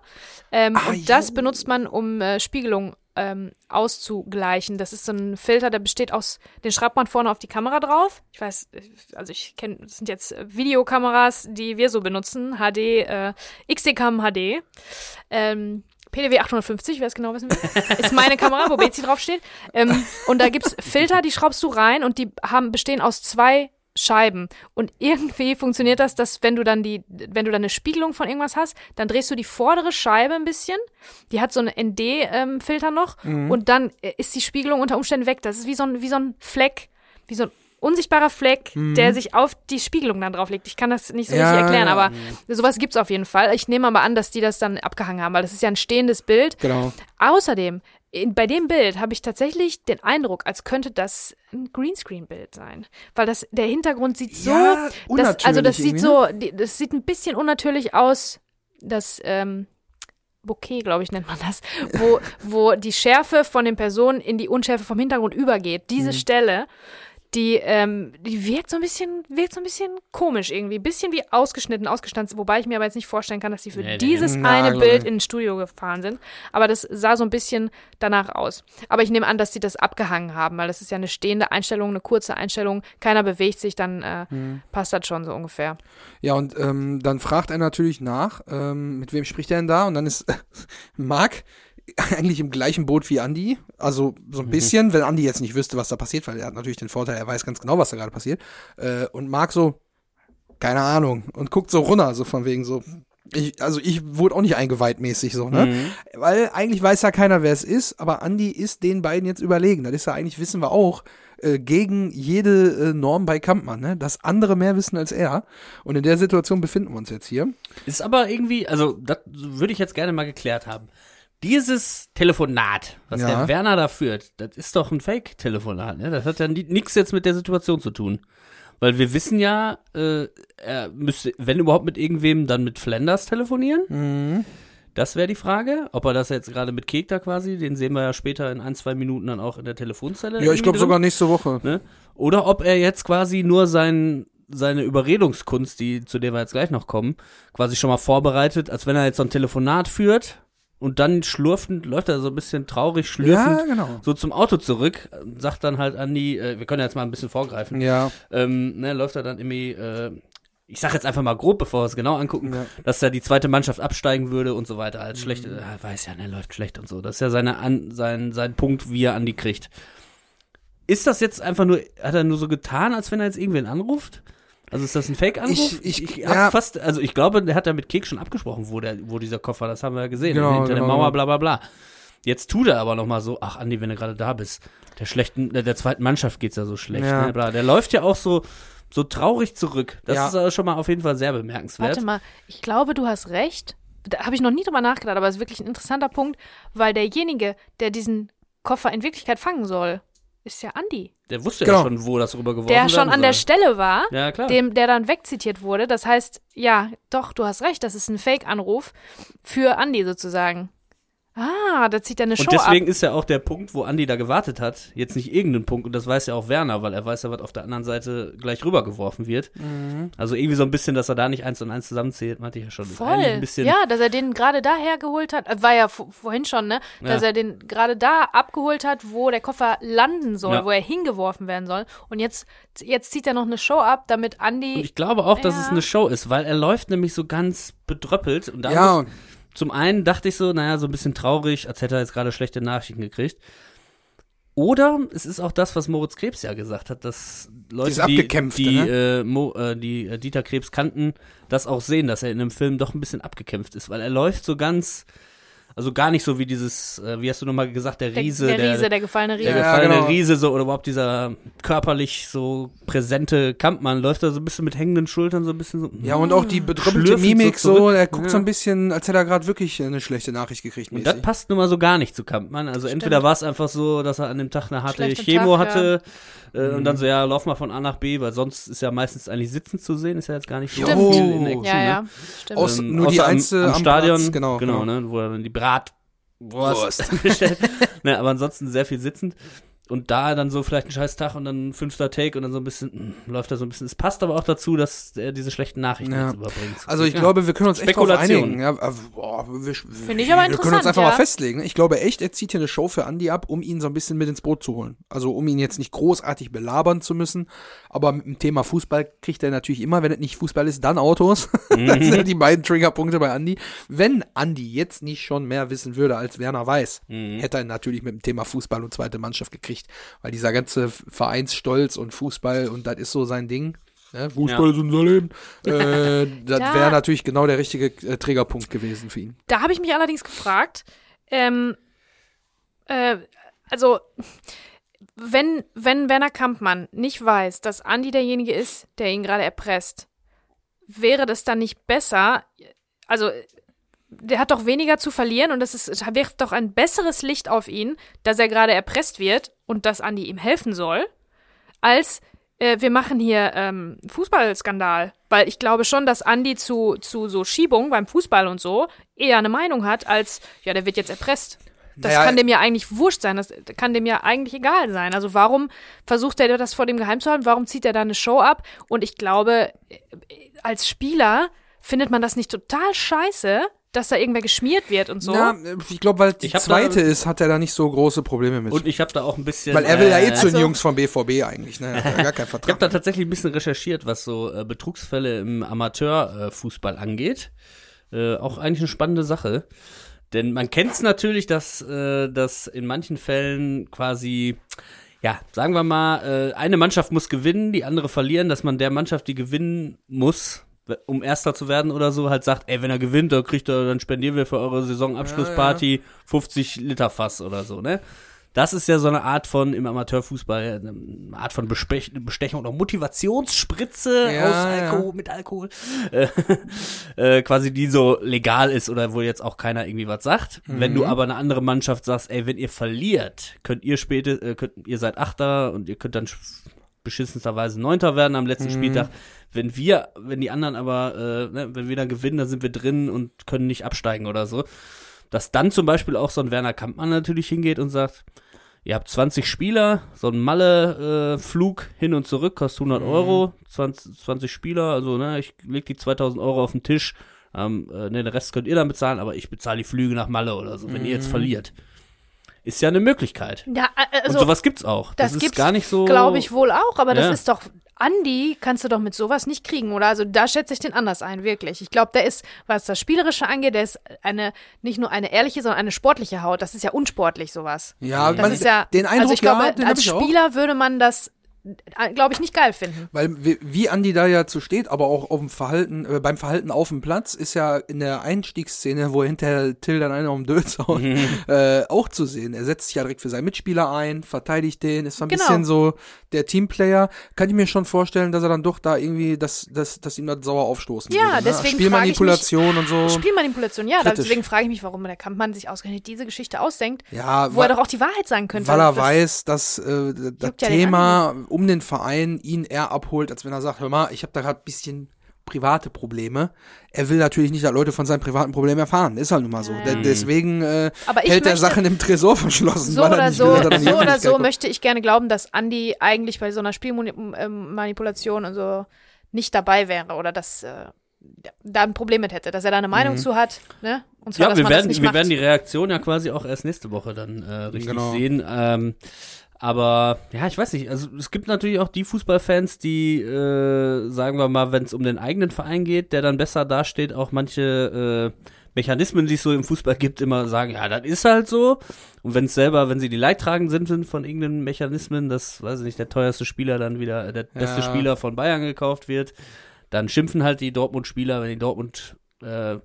Ähm, Ah, und das jo. benutzt man, um äh, Spiegelung ähm, auszugleichen. Das ist so ein Filter, der besteht aus, den schreibt man vorne auf die Kamera drauf. Ich weiß, also ich kenne, das sind jetzt äh, Videokameras, die wir so benutzen, HD, äh, XD-Cam HD. Ähm, PDW 850, wer es genau wissen will, ist meine Kamera, wo Bezi draufsteht. Ähm, und da gibt's Filter, die schraubst du rein und die haben, bestehen aus zwei Scheiben. Und irgendwie funktioniert das, dass wenn du dann die, wenn du dann eine Spiegelung von irgendwas hast, dann drehst du die vordere Scheibe ein bisschen. Die hat so einen ND-Filter noch. Und dann äh, ist die Spiegelung unter Umständen weg. Das ist wie so ein, wie so ein Fleck, wie so ein unsichtbarer Fleck, der sich auf die Spiegelung dann drauflegt. Ich kann das nicht so Ja, richtig erklären, ja. aber sowas gibt's auf jeden Fall. Ich nehme aber an, dass die das dann abgehangen haben, weil das ist ja ein stehendes Bild. Genau. Außerdem, in, bei dem Bild habe ich tatsächlich den Eindruck, als könnte das ein Greenscreen-Bild sein. Weil das, der Hintergrund sieht so, Ja, das, also das sieht so, die, das sieht ein bisschen unnatürlich aus, das, ähm, Bokeh, glaube ich, nennt man das, wo, wo die Schärfe von den Personen in die Unschärfe vom Hintergrund übergeht. Diese Stelle, die, ähm, die wirkt so ein bisschen, wirkt so ein bisschen komisch irgendwie, bisschen wie ausgeschnitten, ausgestanzt, wobei ich mir aber jetzt nicht vorstellen kann, dass sie für Nee, dieses eine. Bild ins Studio gefahren sind. Aber das sah so ein bisschen danach aus. Aber ich nehme an, dass sie das abgehangen haben, weil das ist ja eine stehende Einstellung, eine kurze Einstellung, keiner bewegt sich, dann äh, Hm. passt das schon so ungefähr. Ja, und ähm, dann fragt er natürlich nach, ähm, mit wem spricht er denn da? Und dann ist Marc eigentlich im gleichen Boot wie Andy. Also so ein bisschen, wenn Andy jetzt nicht wüsste, was da passiert, weil er hat natürlich den Vorteil, er weiß ganz genau, was da gerade passiert. Äh, und Marc so, keine Ahnung, und guckt so runter, so von wegen so. Ich, also ich wurde auch nicht eingeweiht mäßig so, ne? Mhm. Weil eigentlich weiß ja keiner, wer es ist, aber Andy ist den beiden jetzt überlegen. Das ist ja eigentlich, wissen wir auch, äh, gegen jede äh, Norm bei Kampmann, ne? Dass andere mehr wissen als er. Und in der Situation befinden wir uns jetzt hier. Ist aber irgendwie, also das würde ich jetzt gerne mal geklärt haben. Dieses Telefonat, was Ja. der Werner da führt, das ist doch ein Fake-Telefonat, ne? Das hat ja nichts jetzt mit der Situation zu tun. Weil wir wissen ja, äh, er müsste, wenn überhaupt mit irgendwem, dann mit Flanders telefonieren. Mhm. Das wäre die Frage. Ob er das jetzt gerade mit Kek da quasi, den sehen wir ja später in ein, zwei Minuten dann auch in der Telefonzelle. Ja, ich glaube sogar nächste Woche. Ne? Oder ob er jetzt quasi nur sein, seine Überredungskunst, die, zu der wir jetzt gleich noch kommen, quasi schon mal vorbereitet, als wenn er jetzt so ein Telefonat führt und dann schlurfend, läuft er so ein bisschen traurig, schlürfend Ja, genau. so zum Auto zurück, sagt dann halt Andi, äh, wir können ja jetzt mal ein bisschen vorgreifen, Ja, ähm, ne, läuft er dann irgendwie äh, ich sag jetzt einfach mal grob, bevor wir es genau angucken, Ja. dass da die zweite Mannschaft absteigen würde und so weiter. Als schlecht, Mhm. äh, weiß ja, ne, läuft schlecht und so. Das ist ja seine an, sein, sein Punkt, wie er Andi kriegt. Ist das jetzt einfach nur, hat er nur so getan, als wenn er jetzt irgendwen anruft? Also ist das ein Fake-Anruf? Ich- ich- hab ja. fast, also ich glaube, der hat ja mit Kek schon abgesprochen, wo der, wo dieser Koffer, das haben wir ja gesehen, Genau, hinter der genau. Mauer, bla bla bla. Jetzt tut er aber noch mal so, ach Andi, wenn du gerade da bist, der schlechten, der, der zweiten Mannschaft geht's ja so schlecht, Ja. ne, bla. Der läuft ja auch so, so traurig zurück. Das Ja. ist aber schon mal auf jeden Fall sehr bemerkenswert. Warte mal, ich glaube, du hast recht. Da habe ich noch nie drüber nachgedacht, aber es ist wirklich ein interessanter Punkt, weil derjenige, der diesen Koffer in Wirklichkeit fangen soll, ist ja Andi. Der wusste Genau. ja schon, wo das rübergeworfen Der schon an der soll. Stelle war, Ja, klar. dem, der dann wegzitiert wurde. Das heißt, ja, doch, du hast recht, das ist ein Fake-Anruf für Andi sozusagen. Ah, da zieht er eine Show und deswegen ab. ist ja auch der Punkt, wo Andi da gewartet hat, jetzt nicht irgendein Punkt, und das weiß ja auch Werner, weil er weiß ja, was auf der anderen Seite gleich rübergeworfen wird. Mhm. Also irgendwie so ein bisschen, dass er da nicht eins und eins zusammenzählt, meinte ich ja schon. Voll. Ein bisschen, Ja, dass er den gerade daher geholt hat. äh, War ja vorhin schon, ne? Dass Ja. er den gerade da abgeholt hat, wo der Koffer landen soll, Ja. wo er hingeworfen werden soll. Und jetzt, jetzt zieht er noch eine Show ab, damit Und Andi. ich glaube auch, dass Ja. es eine Show ist, weil er läuft nämlich so ganz bedröppelt. Und da Ja, muss, zum einen dachte ich so, naja, so ein bisschen traurig, als hätte er jetzt gerade schlechte Nachrichten gekriegt. Oder es ist auch das, was Moritz Krebs ja gesagt hat, dass Leute, die, die, ne? äh, Mo, äh, die äh, Dieter Krebs kannten, das auch sehen, dass er in dem Film doch ein bisschen abgekämpft ist, weil er läuft so ganz, also gar nicht so wie dieses, äh, wie hast du nochmal gesagt, der der, Riese, der Riese, der gefallene Riese. der Ja, gefallene genau. Riese so oder überhaupt dieser körperlich so präsente Kampfmann läuft da so ein bisschen mit hängenden Schultern so ein bisschen so. ja, und auch die Schlürfend so Mimik so, zurück. er guckt Ja. so ein bisschen, als hätte er gerade wirklich eine schlechte Nachricht gekriegt. Und das mäßig. passt nun mal so gar nicht zu Kampmann. Also Stimmt. entweder war es einfach so, dass er an dem Tag eine harte Schlechten Chemo Tag, hatte äh, und dann Mhm. so, ja, lauf mal von A nach B, weil sonst ist ja meistens eigentlich sitzend zu sehen, ist ja jetzt gar nicht so Stimmt. viel in Action. Ja, ne? ja, stimmt. Aus- Ähm, nur die Einzel am, am Stadion, Platz, genau, genau, genau. ne, wo er dann die Bratwurst bestellt. ne, aber ansonsten sehr viel sitzend. Und da dann so vielleicht ein scheiß Tag und dann ein fünfter Take und dann so ein bisschen, mh, läuft da so ein bisschen. Es passt aber auch dazu, dass er diese schlechten Nachrichten Ja. jetzt überbringt. Also ich Ja. glaube, wir können uns echt drauf Spekulation. einigen. Ja, äh, boah, wir, Finde ich aber Wir können uns interessant, einfach ja. mal festlegen. Ich glaube echt, er zieht hier eine Show für Andy ab, um ihn so ein bisschen mit ins Boot zu holen. Also um ihn jetzt nicht großartig belabern zu müssen. Aber mit dem Thema Fußball kriegt er natürlich immer, wenn es nicht Fußball ist, dann Autos. das sind die beiden Triggerpunkte bei Andy. Wenn Andy jetzt nicht schon mehr wissen würde, als Werner weiß, Mhm. hätte er ihn natürlich mit dem Thema Fußball und zweite Mannschaft gekriegt. Weil dieser ganze Vereinsstolz und Fußball und das ist so sein Ding. Ne? Fußball Ja. ist unser Leben. Äh, das Da- wäre natürlich genau der richtige äh, Triggerpunkt gewesen für ihn. Da habe ich mich allerdings gefragt, ähm, äh, also wenn, wenn Werner Kampmann nicht weiß, dass Andi derjenige ist, der ihn gerade erpresst, wäre das dann nicht besser, also der hat doch weniger zu verlieren und ist, es wirft doch ein besseres Licht auf ihn, dass er gerade erpresst wird und dass Andi ihm helfen soll, als äh, wir machen hier ähm, Fußballskandal. Weil ich glaube schon, dass Andi zu, zu so Schiebung beim Fußball und so eher eine Meinung hat, als, ja, der wird jetzt erpresst. Das Naja, kann dem ja eigentlich wurscht sein, das kann dem ja eigentlich egal sein. Also warum versucht er das vor dem geheim zu halten? Warum zieht er da eine Show ab? Und ich glaube, äh, als Spieler findet man das nicht total scheiße, dass da irgendwer geschmiert wird und so. Na, ich glaube, weil die zweite da- ist, hat er da nicht so große Probleme mit. Und ich habe da auch ein bisschen. weil er will ja eh äh, zu den Also- Jungs vom BVB eigentlich, ne? Er hat ja gar keinen Ich habe Vertrag. da tatsächlich ein bisschen recherchiert, was so äh, Betrugsfälle im Amateurfußball angeht. Äh, auch eigentlich eine spannende Sache. Denn man kennt es natürlich, dass, äh, dass in manchen Fällen quasi, ja, sagen wir mal, äh, eine Mannschaft muss gewinnen, die andere verlieren, dass man der Mannschaft, die gewinnen muss, um Erster zu werden oder so, halt sagt, ey, wenn er gewinnt, dann kriegt er, dann spendieren wir für eure Saisonabschlussparty 50 Liter Fass oder so, ne? Das ist ja so eine Art von, im Amateurfußball, eine Art von Bespech Bestechung oder Motivationsspritze Ja, aus ja. Alkohol, mit Alkohol, äh, äh, quasi die so legal ist oder wo jetzt auch keiner irgendwie was sagt. Wenn Mhm. du aber eine andere Mannschaft sagst, ey, wenn ihr verliert, könnt ihr später, äh, könnt, ihr seid Achter und ihr könnt dann beschissensterweise Neunter werden am letzten Mhm. Spieltag. Wenn wir, wenn die anderen aber, äh, ne, wenn wir dann gewinnen, dann sind wir drin und können nicht absteigen oder so. Dass dann zum Beispiel auch so ein Werner Kampmann natürlich hingeht und sagt, ihr habt 20 Spieler, so ein Malle-Flug hin und zurück kostet 100 Mhm. Euro, 20, 20 Spieler, also ne, ich leg die 2000 Euro auf den Tisch, ähm, äh, ne, den Rest könnt ihr dann bezahlen, aber ich bezahle die Flüge nach Malle oder so, wenn ihr jetzt Mhm. verliert. Ist ja eine Möglichkeit. Ja, also und sowas gibt's auch. Das, das ist gibt's, gar nicht so. glaube ich wohl auch, aber Ja. das ist doch Andi kannst du doch mit sowas nicht kriegen, oder? Also da schätze ich den anders ein, wirklich. Ich glaube, der ist, was das Spielerische angeht, der ist eine, nicht nur eine ehrliche, sondern eine sportliche Haut. Das ist ja unsportlich, sowas. Ja, Das man, ist ja, den Eindruck, also ich glaube, ja, als ich auch. Spieler würde man das, glaube ich, nicht geil finden. Weil wie, Andi da ja zu steht, aber auch auf dem Verhalten, äh, beim Verhalten auf dem Platz, ist ja in der Einstiegsszene, wo er hinterher Till dann einen auf Dötz haut, äh, auch zu sehen. Er setzt sich ja direkt für seinen Mitspieler ein, verteidigt den, ist so ein Genau. bisschen so der Teamplayer. Kann ich mir schon vorstellen, dass er dann doch da irgendwie, dass, dass, dass ihm das sauer aufstoßen Ja, würde. Ne? deswegen Spielmanipulation und so. Spielmanipulation, ja. Kritisch. Deswegen frage ich mich, warum der Kampfmann sich ausgerechnet diese Geschichte ausdenkt, ja, wo er doch auch die Wahrheit sagen könnte. weil er Das- weiß, dass äh, das Juckt ja Thema um den Verein ihn eher abholt, als wenn er sagt, hör mal, ich habe da gerade ein bisschen private Probleme. Er will natürlich nicht, dass Leute von seinen privaten Problemen erfahren. Ist halt nun mal so. De- Deswegen äh, Aber ich hält er Sachen im Tresor verschlossen. So weil er oder nicht so, will, er so oder so kommt. möchte ich gerne glauben, dass Andy eigentlich bei so einer Spielmanipulation und so nicht dabei wäre oder dass äh, da ein Problem mit hätte, dass er da eine Mhm. Meinung zu hat, ne? Und zwar, Ja, dass wir man das werden, nicht wir macht. werden die Reaktion ja quasi auch erst nächste Woche dann äh, richtig Genau. sehen. Ähm, aber ja, ich weiß nicht. Also es gibt natürlich auch die Fußballfans, die äh, sagen wir mal, wenn es um den eigenen Verein geht, der dann besser dasteht, auch manche äh, Mechanismen, die es so im Fußball gibt, immer sagen, ja, das ist halt so. Und wenn es selber, wenn sie die Leidtragend sind, sind von irgendeinen Mechanismen, dass, weiß ich nicht, der teuerste Spieler dann wieder, äh, der beste Ja. Spieler von Bayern gekauft wird, dann schimpfen halt die Dortmund-Spieler, wenn die Dortmund äh,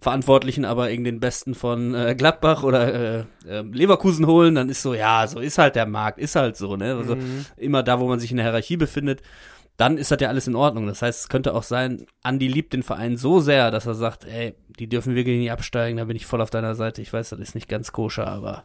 Verantwortlichen aber irgendwie den Besten von äh, Gladbach oder äh, äh, Leverkusen holen, dann ist so, ja, so ist halt der Markt, ist halt so, ne? Also Mhm. immer da, wo man sich in der Hierarchie befindet, dann ist das ja alles in Ordnung. Das heißt, es könnte auch sein, Andi liebt den Verein so sehr, dass er sagt, ey, die dürfen wirklich nicht absteigen, da bin ich voll auf deiner Seite. Ich weiß, das ist nicht ganz koscher, aber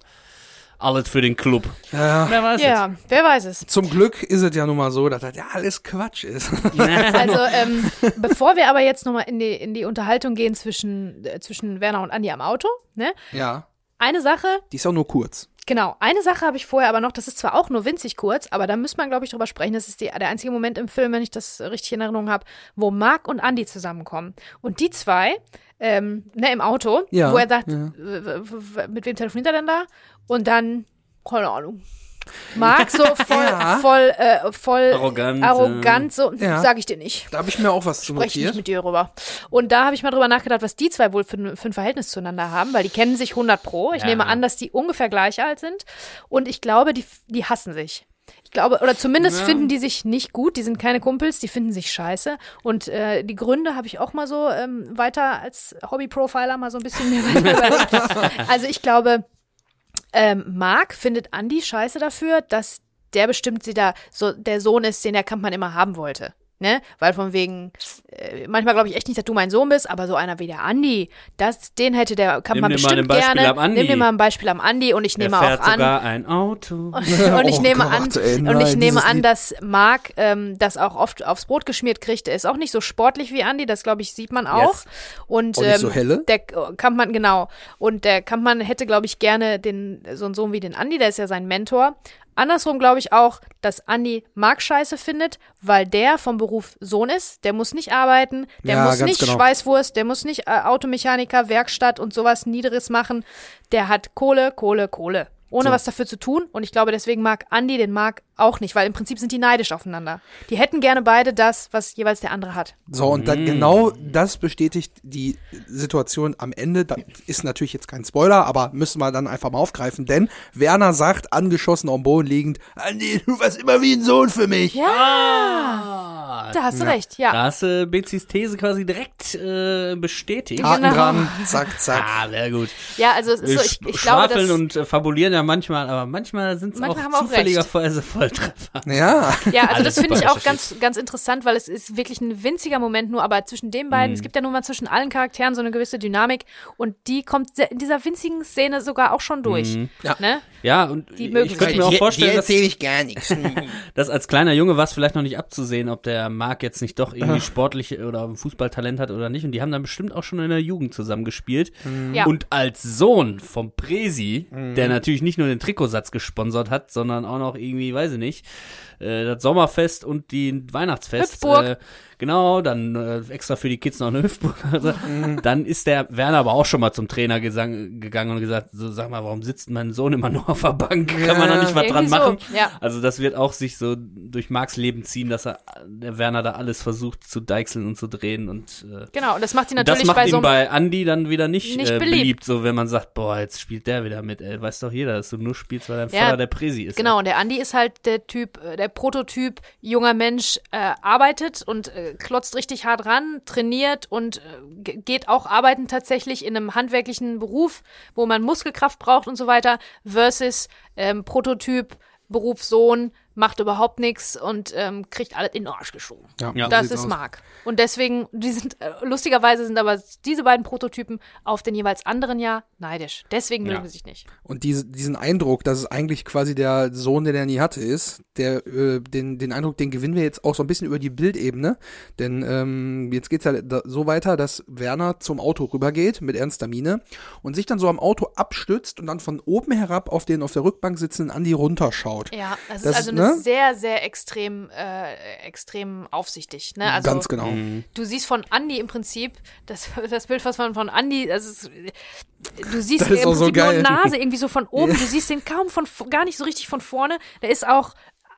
alles für den Club. Ja, Wer weiß Ja, wer weiß es. zum Glück ist es ja nun mal so, dass das ja alles Quatsch ist. Also, ähm, bevor wir aber jetzt nochmal in die, in die Unterhaltung gehen zwischen, äh, zwischen Werner und Andi am Auto, ne? ja, Eine Sache, die ist auch nur kurz. Genau, eine Sache habe ich vorher aber noch, das ist zwar auch nur winzig kurz, aber da müsste man, glaube ich, drüber sprechen. Das ist die, der einzige Moment im Film, wenn ich das richtig in Erinnerung habe, wo Mark und Andy zusammenkommen. Und die zwei, ähm, ne, im Auto, Ja, wo er sagt, ja. mit wem telefoniert er denn da? Und dann, keine Ahnung. Mark so voll, Ja. voll, äh, voll Arrogant, arrogant so, Ja. sag ich dir nicht. Da habe ich mir auch was zu Spreche nicht mit dir rüber. Und da habe ich mal drüber nachgedacht, was die zwei wohl für, ein- für ein Verhältnis zueinander haben, weil die kennen sich 100 pro. Ich Ja. nehme an, dass die ungefähr gleich alt sind. Und ich glaube, die, die hassen sich. Ich glaube, oder zumindest Ja. finden die sich nicht gut. Die sind keine Kumpels, die finden sich scheiße. Und äh, die Gründe habe ich auch mal so ähm, weiter als Hobby-Profiler mal so ein bisschen mehr weiter. Also ich glaube, ähm, Marc findet Andy scheiße dafür, dass der bestimmt sie da so der Sohn ist, den der Kampmann immer haben wollte. Ne? Weil von wegen, äh, manchmal glaube ich echt nicht, dass du mein Sohn bist, aber so einer wie der Andi, das, den hätte der dir mal bestimmt gerne. am Andi. Nimm dir mal ein Beispiel am Andi und ich Er nehme fährt auch an, sogar ein Auto. und ich Oh nehme Gott, an, ey, und ich nehme an, dass Marc ähm, das auch oft aufs Brot geschmiert kriegt. Er ist auch nicht so sportlich wie Andy, das glaube ich sieht man auch. Yes. Und nicht so ähm, helle? der Kampmann genau. Und der Kampmann hätte glaube ich gerne den so einen Sohn wie den Andy, der ist ja sein Mentor. Andersrum glaube ich auch, dass Andy Marc scheiße findet, weil der vom Beruf Sohn ist. Der muss nicht arbeiten, der Ja, muss nicht genau. Schweißwurst, der muss nicht äh, Automechaniker, Werkstatt und sowas Niederes machen. Der hat Kohle, Kohle, Kohle. Ohne was dafür zu tun. Und ich glaube, deswegen mag Andy den Marc auch nicht, weil im Prinzip sind die neidisch aufeinander. Die hätten gerne beide das, was jeweils der andere hat. So, und Mm. dann genau das bestätigt die Situation am Ende. Das ist natürlich jetzt kein Spoiler, aber müssen wir dann einfach mal aufgreifen, denn Werner sagt, angeschossen am Boden liegend, Andi, du warst immer wie ein Sohn für mich. Ah, Da hast du recht, ja. Da hast du Bezis These quasi direkt äh, bestätigt. Haken Genau. dran, zack, zack. Ah, sehr gut. Ja, also es ist so, ich, ich glaube, schwafeln dass, und äh, fabulieren ja manchmal, aber manchmal sind es auch auch zufälligerweise Volltreffer. Ja, Ja, also Alles das finde ich auch ganz, ganz interessant, weil es ist wirklich ein winziger Moment nur, aber zwischen den beiden, Mhm. es gibt ja nun mal zwischen allen Charakteren so eine gewisse Dynamik und die kommt in dieser winzigen Szene sogar auch schon durch. Ja. Ne? Ja, und Die ich könnte mir auch vorstellen, dass, ich gar nichts. dass als kleiner Junge war es vielleicht noch nicht abzusehen, ob der Marc jetzt nicht doch irgendwie sportlich oder ein Fußballtalent hat oder nicht. Und die haben dann bestimmt auch schon in der Jugend zusammengespielt. Ja. Und als Sohn vom Presi, der natürlich nicht nur den Trikotsatz gesponsert hat, sondern auch noch irgendwie, weiß weiß ich nicht, äh, das Sommerfest und die Weihnachtsfest. Hüpfburg. Äh, genau, dann äh, extra für die Kids noch eine Hüpfburg. Also, Mhm. dann ist der Werner aber auch schon mal zum Trainer gesang, gegangen und gesagt, so sag mal, warum sitzt mein Sohn immer nur auf der Bank? Kann man da nicht was dran so, machen? ja. Also das wird auch sich so durch Marks Leben ziehen, dass er der Werner da alles versucht zu deichseln und zu drehen und äh, Genau, und das macht ihn das natürlich macht bei ihn so bei Andy dann wieder nicht, Nicht äh, beliebt. beliebt. so wenn man sagt, boah, jetzt spielt der wieder mit, ey, weiß doch jeder, dass du nur spielst, weil dein Ja, Vater der Präsi ist. Genau, und der Andi ist halt der Typ, äh, der Prototyp junger Mensch, äh, arbeitet und äh, klotzt richtig hart ran, trainiert und äh, ge- geht auch arbeiten tatsächlich in einem handwerklichen Beruf, wo man Muskelkraft braucht und so weiter, versus ähm, Prototyp, Berufssohn, macht überhaupt nichts und ähm, kriegt alles in den Arsch geschoben. Ja. das sieht's ist aus. Marc. Und deswegen, die sind, äh, lustigerweise sind aber diese beiden Prototypen auf den jeweils anderen ja neidisch. Deswegen Ja. mögen sie sich nicht. Und diese, diesen Eindruck, dass es eigentlich quasi der Sohn, den er nie hatte, ist, der, äh, den, den Eindruck, den gewinnen wir jetzt auch so ein bisschen über die Bildebene. Denn ähm, jetzt geht's ja da, so weiter, dass Werner zum Auto rübergeht mit ernster Miene und sich dann so am Auto abstützt und dann von oben herab auf den auf der Rückbank sitzenden Andi runterschaut. Ja, das, Das, ist also eine ne? sehr, sehr extrem, äh, extrem aufsichtig. Ne? Also Ganz genau. du siehst von Andy im Prinzip, das, das Bild, was man von Andy, das ist, du siehst Das ist im so Prinzip geil. nur Nase irgendwie so von oben, du siehst den kaum von, gar nicht so richtig von vorne. Der ist auch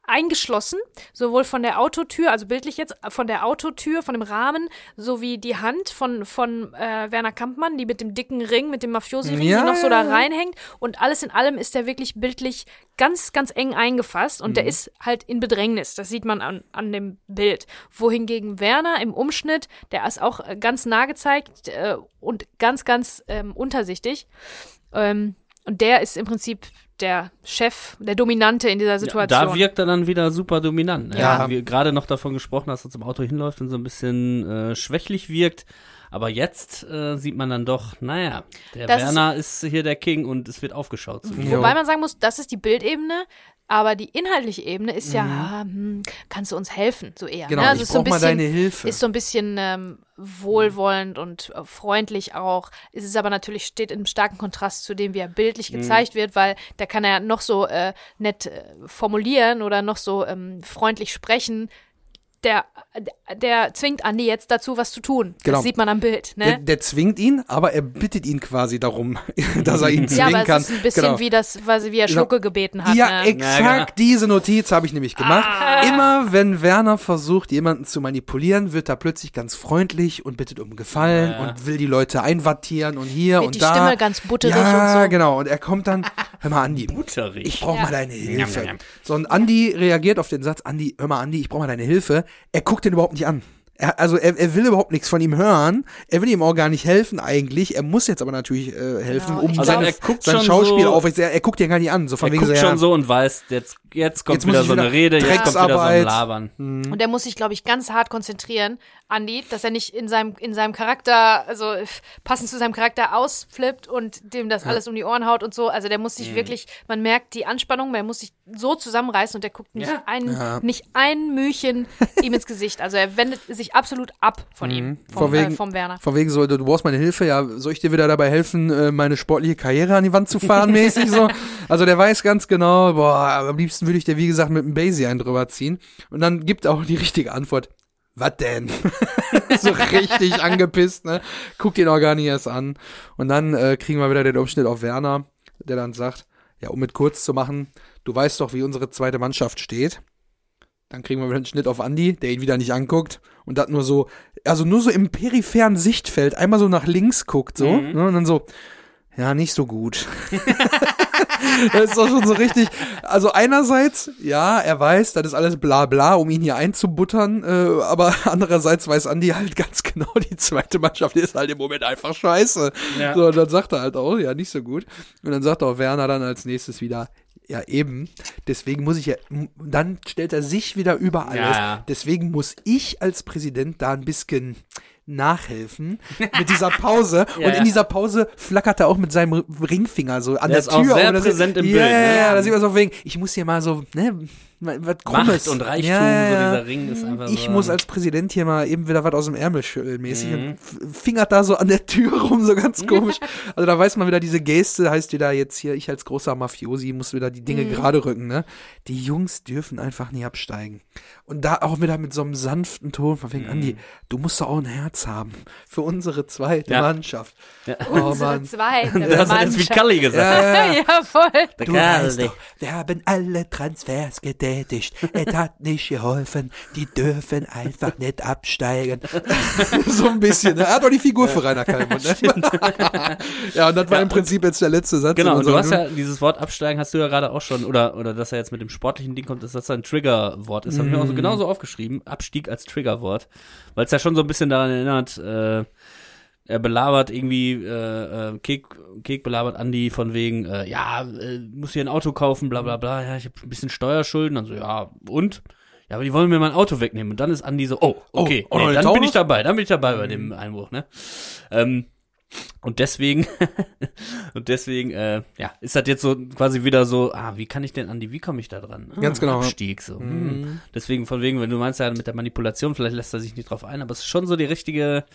eingeschlossen, sowohl von der Autotür, also bildlich jetzt, von der Autotür, von dem Rahmen, sowie die Hand von, von äh, Werner Kampmann, die mit dem dicken Ring, mit dem Mafiosi-Ring, Ja, die noch so da reinhängt. Und alles in allem ist der wirklich bildlich ganz, ganz eng eingefasst und Mhm. der ist halt in Bedrängnis. Das sieht man an, an dem Bild. Wohingegen Werner im Umschnitt, der ist auch äh, ganz nah gezeigt äh, und ganz, ganz ähm, untersichtig. Ähm, und der ist im Prinzip der Chef, der Dominante in dieser Ja, Situation. da wirkt er dann wieder super dominant. Ne? Ja. Wir gerade noch davon gesprochen, dass er zum Auto hinläuft und so ein bisschen äh, schwächlich wirkt. Aber jetzt äh, sieht man dann doch, naja, der Das ist- Werner ist, hier der King und es wird aufgeschaut. zu ihm. Jo. Wobei man sagen muss, das ist die Bildebene, aber die inhaltliche Ebene ist ja, Mhm. ah, hm, kannst du uns helfen, so eher. Genau, ne? also ich ist so ein brauch mal bisschen, deine Hilfe. Ist so ein bisschen ähm, wohlwollend und äh, freundlich auch. Es ist aber natürlich, steht im starken Kontrast zu dem, wie er bildlich Mhm. gezeigt wird, weil da kann er noch so äh, nett äh, formulieren oder noch so ähm, freundlich sprechen. Der, der zwingt Andi jetzt dazu, was zu tun. Genau. Das sieht man am Bild. Ne? Der, der zwingt ihn, aber er bittet ihn quasi darum, dass er ihn ja, zwingen aber kann. es ist ein bisschen Genau. wie das, was, wie er Genau. Schlucke gebeten hat. Ja, ne? exakt Ja, genau. diese Notiz habe ich nämlich gemacht. Ah. Immer wenn Werner versucht, jemanden zu manipulieren, wird er plötzlich ganz freundlich und bittet um Gefallen Ja. und will die Leute einwattieren und hier Wird und die da. Stimme ganz butterig ja, und so. genau. Und er kommt dann, hör mal, Andi, Butterig. ich brauche Ja. mal deine Hilfe. So, und Andi reagiert auf den Satz, Andi, hör mal, Andi, ich brauche mal deine Hilfe. Er guckt den überhaupt nicht an. Er, also er, er will überhaupt nichts von ihm hören. Er will ihm auch gar nicht helfen eigentlich. Er muss jetzt aber natürlich äh, helfen, Genau, um Also er sein schon Schauspiel so- auf. Er, er guckt ihn gar nicht an. So von Er wegen guckt so, ja, schon so und weiß, jetzt, jetzt kommt Jetzt wieder so eine Rede, jetzt kommt wieder so ein. Labern. Und der muss sich, glaube ich, ganz hart konzentrieren, Andi, dass er nicht in seinem, in seinem Charakter, also äh, passend zu seinem Charakter ausflippt und dem das alles um die Ohren haut und so. Also der muss sich Mhm. wirklich, man merkt die Anspannung, man muss sich so zusammenreißen und der guckt nicht Ja. ein, Ja. nicht ein Mühchen ihm ins Gesicht. Also er wendet sich absolut ab von ihm, vom, Von wegen- äh, vom Werner. Von wegen so, du brauchst meine Hilfe, ja, soll ich dir wieder dabei helfen, äh, meine sportliche Karriere an die Wand zu fahren, mäßig so. Also der weiß ganz genau, boah, am liebsten würde ich dir, wie gesagt, mit einem Basie einen drüber ziehen. Und dann gibt er auch die richtige Antwort. Was denn? so richtig angepisst, ne? Guckt ihn auch gar nicht erst an. Und dann äh, kriegen wir wieder den Umschnitt auf Werner, der dann sagt, ja, um mit kurz zu machen, du weißt doch, wie unsere zweite Mannschaft steht. Dann kriegen wir wieder einen Schnitt auf Andy, der ihn wieder nicht anguckt und das nur so, also nur so im peripheren Sichtfeld, einmal so nach links guckt, so, Mhm. ne, und dann so, ja, nicht so gut. das ist doch schon so richtig. Also einerseits, ja, er weiß, das ist alles bla bla, um ihn hier einzubuttern, äh, aber andererseits weiß Andy halt ganz genau, die zweite Mannschaft ist halt im Moment einfach scheiße. Ja. So, und dann sagt er halt auch, ja, nicht so gut. Und dann sagt auch Werner dann als nächstes wieder, ja, eben. Deswegen muss ich ja, dann stellt er sich wieder über alles. Ja. Deswegen muss ich als Präsident da ein bisschen nachhelfen mit dieser Pause. Ja, und in dieser Pause flackert er auch mit seinem Ringfinger so an Der der, ist auch Tür. sehr und das präsent im ja, Bild, Ja, ne? ja, da sieht man so wegen, ich muss hier mal so, ne, was Krummes. Macht und Reichtum, Ja, ja, so dieser Ring ist einfach Ich so. muss als Präsident hier mal eben wieder was aus dem Ärmel schütteln, mäßig. Mhm. Und fingert da so an der Tür rum, so ganz komisch. Also da weiß man wieder, diese Geste heißt wieder jetzt hier, ich als großer Mafiosi muss wieder die Dinge gerade rücken, ne? Die Jungs dürfen einfach nie absteigen. Und da auch wieder mit so einem sanften Ton, von Mhm. wegen, Andi, du musst doch auch ein Herz haben für unsere zweite Ja. Mannschaft. Ja. Oh Unsere Mann. zweite Das hat jetzt wie Mannschaft. Kalli gesagt. Ja, ja, ja. ja, voll. Der Du weißt doch, wir haben alle Transfers getätigt. Es hat nicht geholfen. Die dürfen einfach nicht absteigen. so ein bisschen. Ne? Er hat doch die Figur für Rainer Kalmund. Ne? ja, und das war im Prinzip jetzt der letzte Satz. Genau, und du hast ja dieses Wort absteigen, hast du ja gerade auch schon, oder, oder dass er jetzt mit dem sportlichen Ding kommt, dass das ein Triggerwort ist. Hab ich mir auch so Mhm. genauso aufgeschrieben, Abstieg als Triggerwort, weil es ja schon so ein bisschen daran erinnert, äh, er belabert irgendwie, äh, äh, Kek, Kek belabert Andi von wegen, äh, ja, äh, muss hier ein Auto kaufen, bla bla bla, ja, ich habe ein bisschen Steuerschulden, dann so, ja, und? Ja, aber die wollen mir mein Auto wegnehmen. Und dann ist Andi so, oh, okay, Oh, oh, nee, dann bin ich dabei, dann bin ich dabei bei dem Einbruch, ne? Ähm, und deswegen, und deswegen, äh, ja, ist das jetzt so quasi wieder so, ah, wie kann ich denn, Andi, wie komme ich da dran? Ah, Ganz genau. Abstieg, so. Hm. Deswegen, von wegen, wenn du meinst ja mit der Manipulation, vielleicht lässt er sich nicht drauf ein, aber es ist schon so die richtige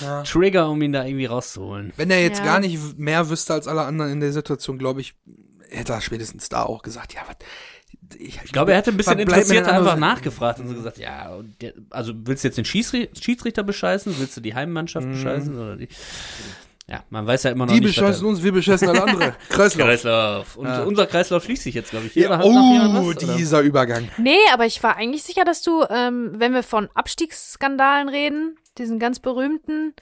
Ja. Trigger, um ihn da irgendwie rauszuholen. Wenn er jetzt Ja. gar nicht mehr wüsste als alle anderen in der Situation, glaube ich, hätte er spätestens da auch gesagt, ja, was. Ich, Ich glaube, er hätte ein bisschen was bleibt mir interessiert denn einfach nachgefragt und so gesagt, ja, und der, also willst du jetzt den Schießri Schiedsrichter bescheißen? Willst du die Heimmannschaft bescheißen? Oder die? Ja, man weiß ja immer noch Die nicht. was bescheißen uns, wir bescheißen alle andere. Kreislauf. Kreislauf. Und Ja. unser Kreislauf schließt sich jetzt, glaube ich. Hier, Ja, oh, was, dieser Übergang. Nee, aber ich war eigentlich sicher, dass du, ähm, wenn wir von Abstiegsskandalen reden, diesen ganz berühmten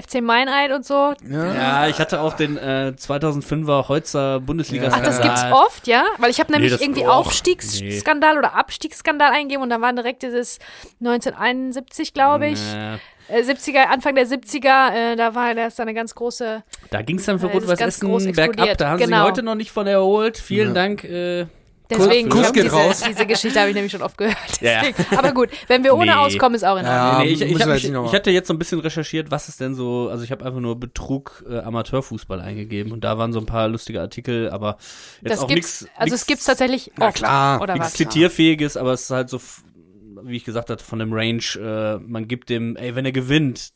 FC Meineid und so. Ja. Ja, ich hatte auch den äh, 2005er Heutzer bundesliga Ach, das gibt's oft, ja? Weil ich habe nämlich das- irgendwie och, Aufstiegsskandal oder Abstiegsskandal eingegeben und da war direkt dieses 1971, glaube ich. Äh, Äh, 70er, Anfang der 70er, äh, da war da ist da eine ganz große. da ging es dann für ist Rot-Weiß ganz groß Essen bergab. Da haben sie Genau. heute noch nicht von erholt. Vielen Ja. Dank. Äh, Deswegen, Kuss ich geht diese, raus. diese Geschichte habe ich nämlich schon oft gehört. Ja. Aber gut, wenn wir ohne Nee. auskommen, ist auch in Ordnung. Ja, nee, ich, ich, hab nochmal. ich hatte jetzt so ein bisschen recherchiert, was ist denn so, also ich habe einfach nur Betrug äh, Amateurfußball eingegeben und da waren so ein paar lustige Artikel, aber jetzt Das auch nichts also es gibt's tatsächlich Na oft. klar. Oder nichts was? zitierfähiges, aber es ist halt so, wie ich gesagt hatte, von dem Range, äh, man gibt dem, ey, wenn er gewinnt,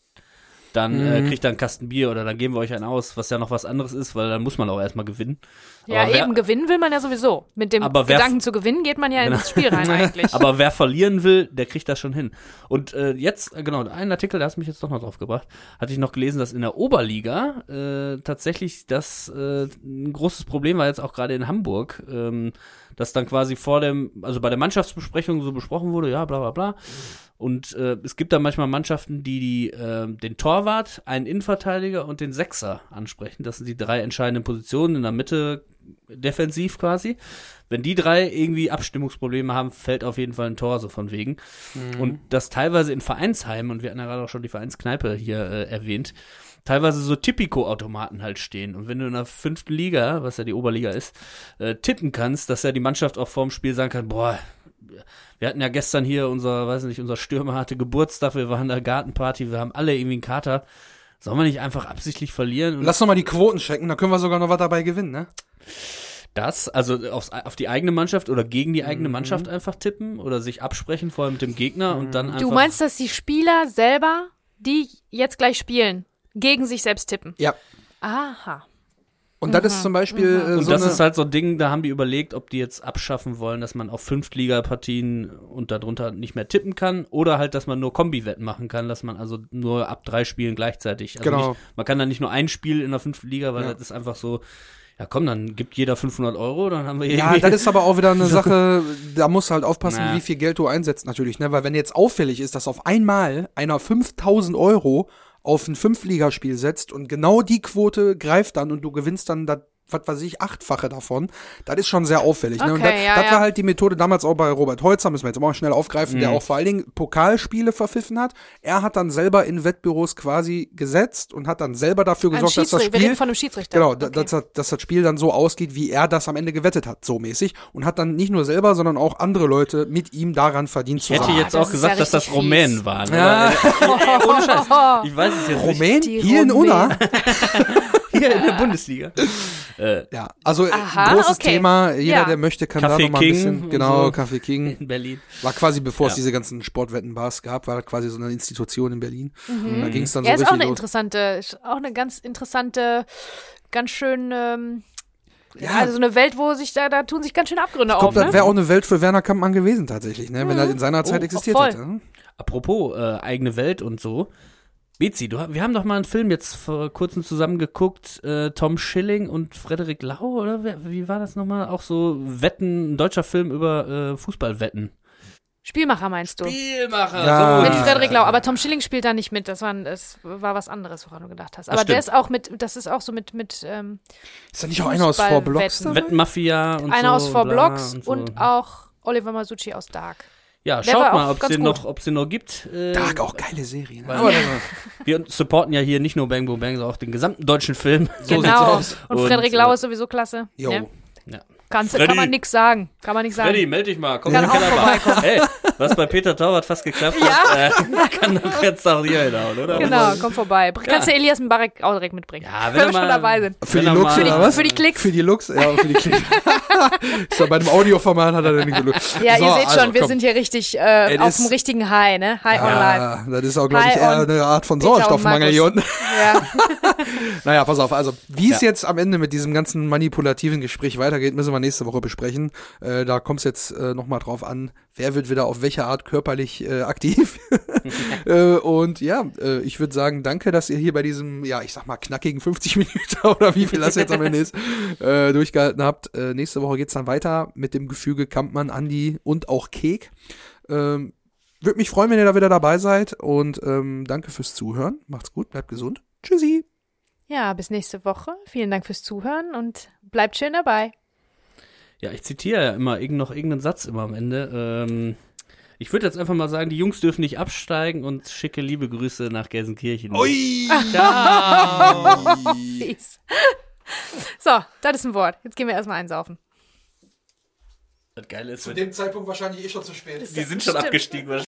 dann äh, Mhm. kriegt er einen Kasten Bier oder dann geben wir euch einen aus, was ja noch was anderes ist, weil dann muss man auch erstmal gewinnen. Ja, wer- eben gewinnen will man ja sowieso. Mit dem Aber wer- Gedanken zu gewinnen geht man ja Genau. ins Spiel rein eigentlich. Aber wer verlieren will, der kriegt das schon hin. Und äh, jetzt, äh, genau, einen Artikel, da hast du mich jetzt doch noch drauf gebracht, hatte ich noch gelesen, dass in der Oberliga äh, tatsächlich das äh, ein großes Problem war jetzt auch gerade in Hamburg, ähm, dass dann quasi vor dem, also bei der Mannschaftsbesprechung so besprochen wurde, ja, bla bla bla. Und äh, es gibt da manchmal Mannschaften, die, die äh, den Torwart, einen Innenverteidiger und den Sechser ansprechen. Das sind die drei entscheidenden Positionen in der Mitte defensiv quasi. Wenn die drei irgendwie Abstimmungsprobleme haben, fällt auf jeden Fall ein Tor, so von wegen. Und das teilweise in Vereinsheimen, und wir hatten ja gerade auch schon die Vereinskneipe hier äh, erwähnt, teilweise so Tipico-Automaten halt stehen. Und wenn du in der fünften Liga, was ja die Oberliga ist, äh, tippen kannst, dass ja die Mannschaft auch vorm Spiel sagen kann, boah, wir hatten ja gestern hier unser, weiß nicht, unser Stürmer hatte Geburtstag, wir waren da Gartenparty, wir haben alle irgendwie einen Kater. Sollen wir nicht einfach absichtlich verlieren? Und Lass noch mal die Quoten checken, da können wir sogar noch was dabei gewinnen, ne? das, also aufs, auf die eigene Mannschaft oder gegen die Mhm. eigene Mannschaft einfach tippen oder sich absprechen vorher mit dem Gegner und dann einfach. Du meinst, dass die Spieler selber, die jetzt gleich spielen, gegen sich selbst tippen? Ja. Aha. Und das ist zum Beispiel äh, und so das ist halt so ein Ding, da haben die überlegt, ob die jetzt abschaffen wollen, dass man auf Fünftliga-Partien und darunter nicht mehr tippen kann oder halt, dass man nur Kombi-Wetten machen kann, dass man also nur ab drei Spielen gleichzeitig. Also Genau. Nicht, man kann dann nicht nur ein Spiel in der fünften Liga, weil Ja. das ist einfach so, ja komm, dann gibt jeder 500 Euro, dann haben wir Ja, das ist aber auch wieder eine Sache, da musst du halt aufpassen, Na. wie viel Geld du einsetzt natürlich, ne? Weil wenn jetzt auffällig ist, dass auf einmal einer 5000 Euro auf ein Fünftligaspiel setzt und genau die Quote greift dann und du gewinnst dann das, was weiß ich, achtfache davon, das ist schon sehr auffällig. ne? Und Okay, das, ja, das ja. war halt die Methode damals auch bei Robert Holzer, müssen wir jetzt mal schnell aufgreifen, Mhm. der auch vor allen Dingen Pokalspiele verpfiffen hat. Er hat dann selber in Wettbüros quasi gesetzt und hat dann selber dafür gesorgt, dass das Spiel von einem Schiedsrichter. Genau, Okay. dass, das- dass das Spiel dann so ausgeht, wie er das am Ende gewettet hat, so mäßig. Und hat dann nicht nur selber, sondern auch andere Leute mit ihm daran verdient zu Ich hätte jetzt das auch gesagt, ja dass das Rumänen waren. Ja. Aber, äh, ohne Scheiß. Ich weiß es jetzt nicht. Rumän? Die Hier in Rumänen. Unna? hier in der Bundesliga. Äh, Ja, also äh, Aha, großes okay. Thema. Jeder, Ja. der möchte, kann Café da noch mal ein King bisschen. Genau, so. Café King. in Berlin. War quasi, bevor es Ja. diese ganzen Sportwettenbars gab, war quasi so eine Institution in Berlin. Da ging es dann Ja, so ist auch richtig eine los. interessante, ist auch eine ganz interessante, ganz schön, ähm, ja, also so eine Welt, wo sich da, da tun sich ganz schön Abgründe Ich auf, glaube, das ne? wäre auch eine Welt für Werner Kampmann gewesen tatsächlich, ne? wenn er in seiner Zeit Oh, existiert hätte. ne? Apropos äh, eigene Welt und so. Bezi, du, wir haben doch mal einen Film jetzt vor kurzem zusammen geguckt, äh, Tom Schilling und Frederik Lau, oder wer, wie war das nochmal? Auch so Wetten, ein deutscher Film über äh, Fußballwetten. Spielmacher meinst du? Spielmacher, Ja. Mit Ah. Frederik Lau, aber Tom Schilling spielt da nicht mit. Das war, das war was anderes, woran du gedacht hast. Aber der ist auch mit, das ist auch so mit, mit ähm, Ist da nicht auch einer aus Four Blocks? Wettenmafia und einer so. aus Four Blocks und, so. und auch Oliver Masucci aus Dark. Ja, Der schaut mal, ob es den noch, ob's den noch gibt. Äh, Dark, auch geile Serie. Ne? Weil- Aber, Wir supporten ja hier nicht nur Bang Boom Bang, sondern auch den gesamten deutschen Film. So genau. sieht's aus. Und Und, Frederik äh, Lau ist sowieso klasse. jo. Ne? Ja. Kannst, Freddy. kann man nix sagen. Kann man nix sagen. Freddy, meld dich mal. Komm Kann in den auch Kellerbar. Hey, was bei Peter Torwart fast geklappt hat, äh, kann doch jetzt auch hier hinhauen, oder? Genau, komm vorbei. Kannst du Elias Mbarek auch direkt mitbringen. Ja, wenn wenn er wir schon mal- dabei sind. Für die Looks mal- oder was? Für die Klicks. Für die Looks? Ja, für die Klicks. ist ja bei dem Audioformat hat er dann nicht so Looks. Ja, so, ihr seht also, schon, wir komm. sind hier richtig äh, auf dem richtigen High, ne? High. Ja, das ist auch, glaube ich, eher eine Art von Sauerstoffmangel hier unten. Ja. Naja, pass auf, also wie es jetzt am Ende mit diesem ganzen manipulativen Gespräch weitergeht, müssen wir nächste Woche besprechen. Äh, da kommt es jetzt äh, nochmal drauf an, wer wird wieder auf welche Art körperlich äh, aktiv. äh, und ja, äh, ich würde sagen, danke, dass ihr hier bei diesem, ja, ich sag mal, knackigen 50 Minuten oder wie viel das jetzt am Ende ist, äh, durchgehalten habt. Äh, nächste Woche geht's dann weiter mit dem Gefüge Kampmann, Andi und auch Kek. Ähm, würde mich freuen, wenn ihr da wieder dabei seid und ähm, danke fürs Zuhören. Macht's gut, bleibt gesund. Tschüssi. ja, bis nächste Woche. Vielen Dank fürs Zuhören und bleibt schön dabei. Ja, ich zitiere ja immer irgend, noch irgendeinen Satz immer am Ende. Ähm, ich würde jetzt einfach mal sagen, die Jungs dürfen nicht absteigen und schicke liebe Grüße nach Gelsenkirchen. Ui! Ciao. So, das ist ein Wort. Jetzt gehen wir erstmal einsaufen. Das Geile ist, Zu dem Zeitpunkt wahrscheinlich eh schon zu spät. die sind schon Stimmt. abgestiegen.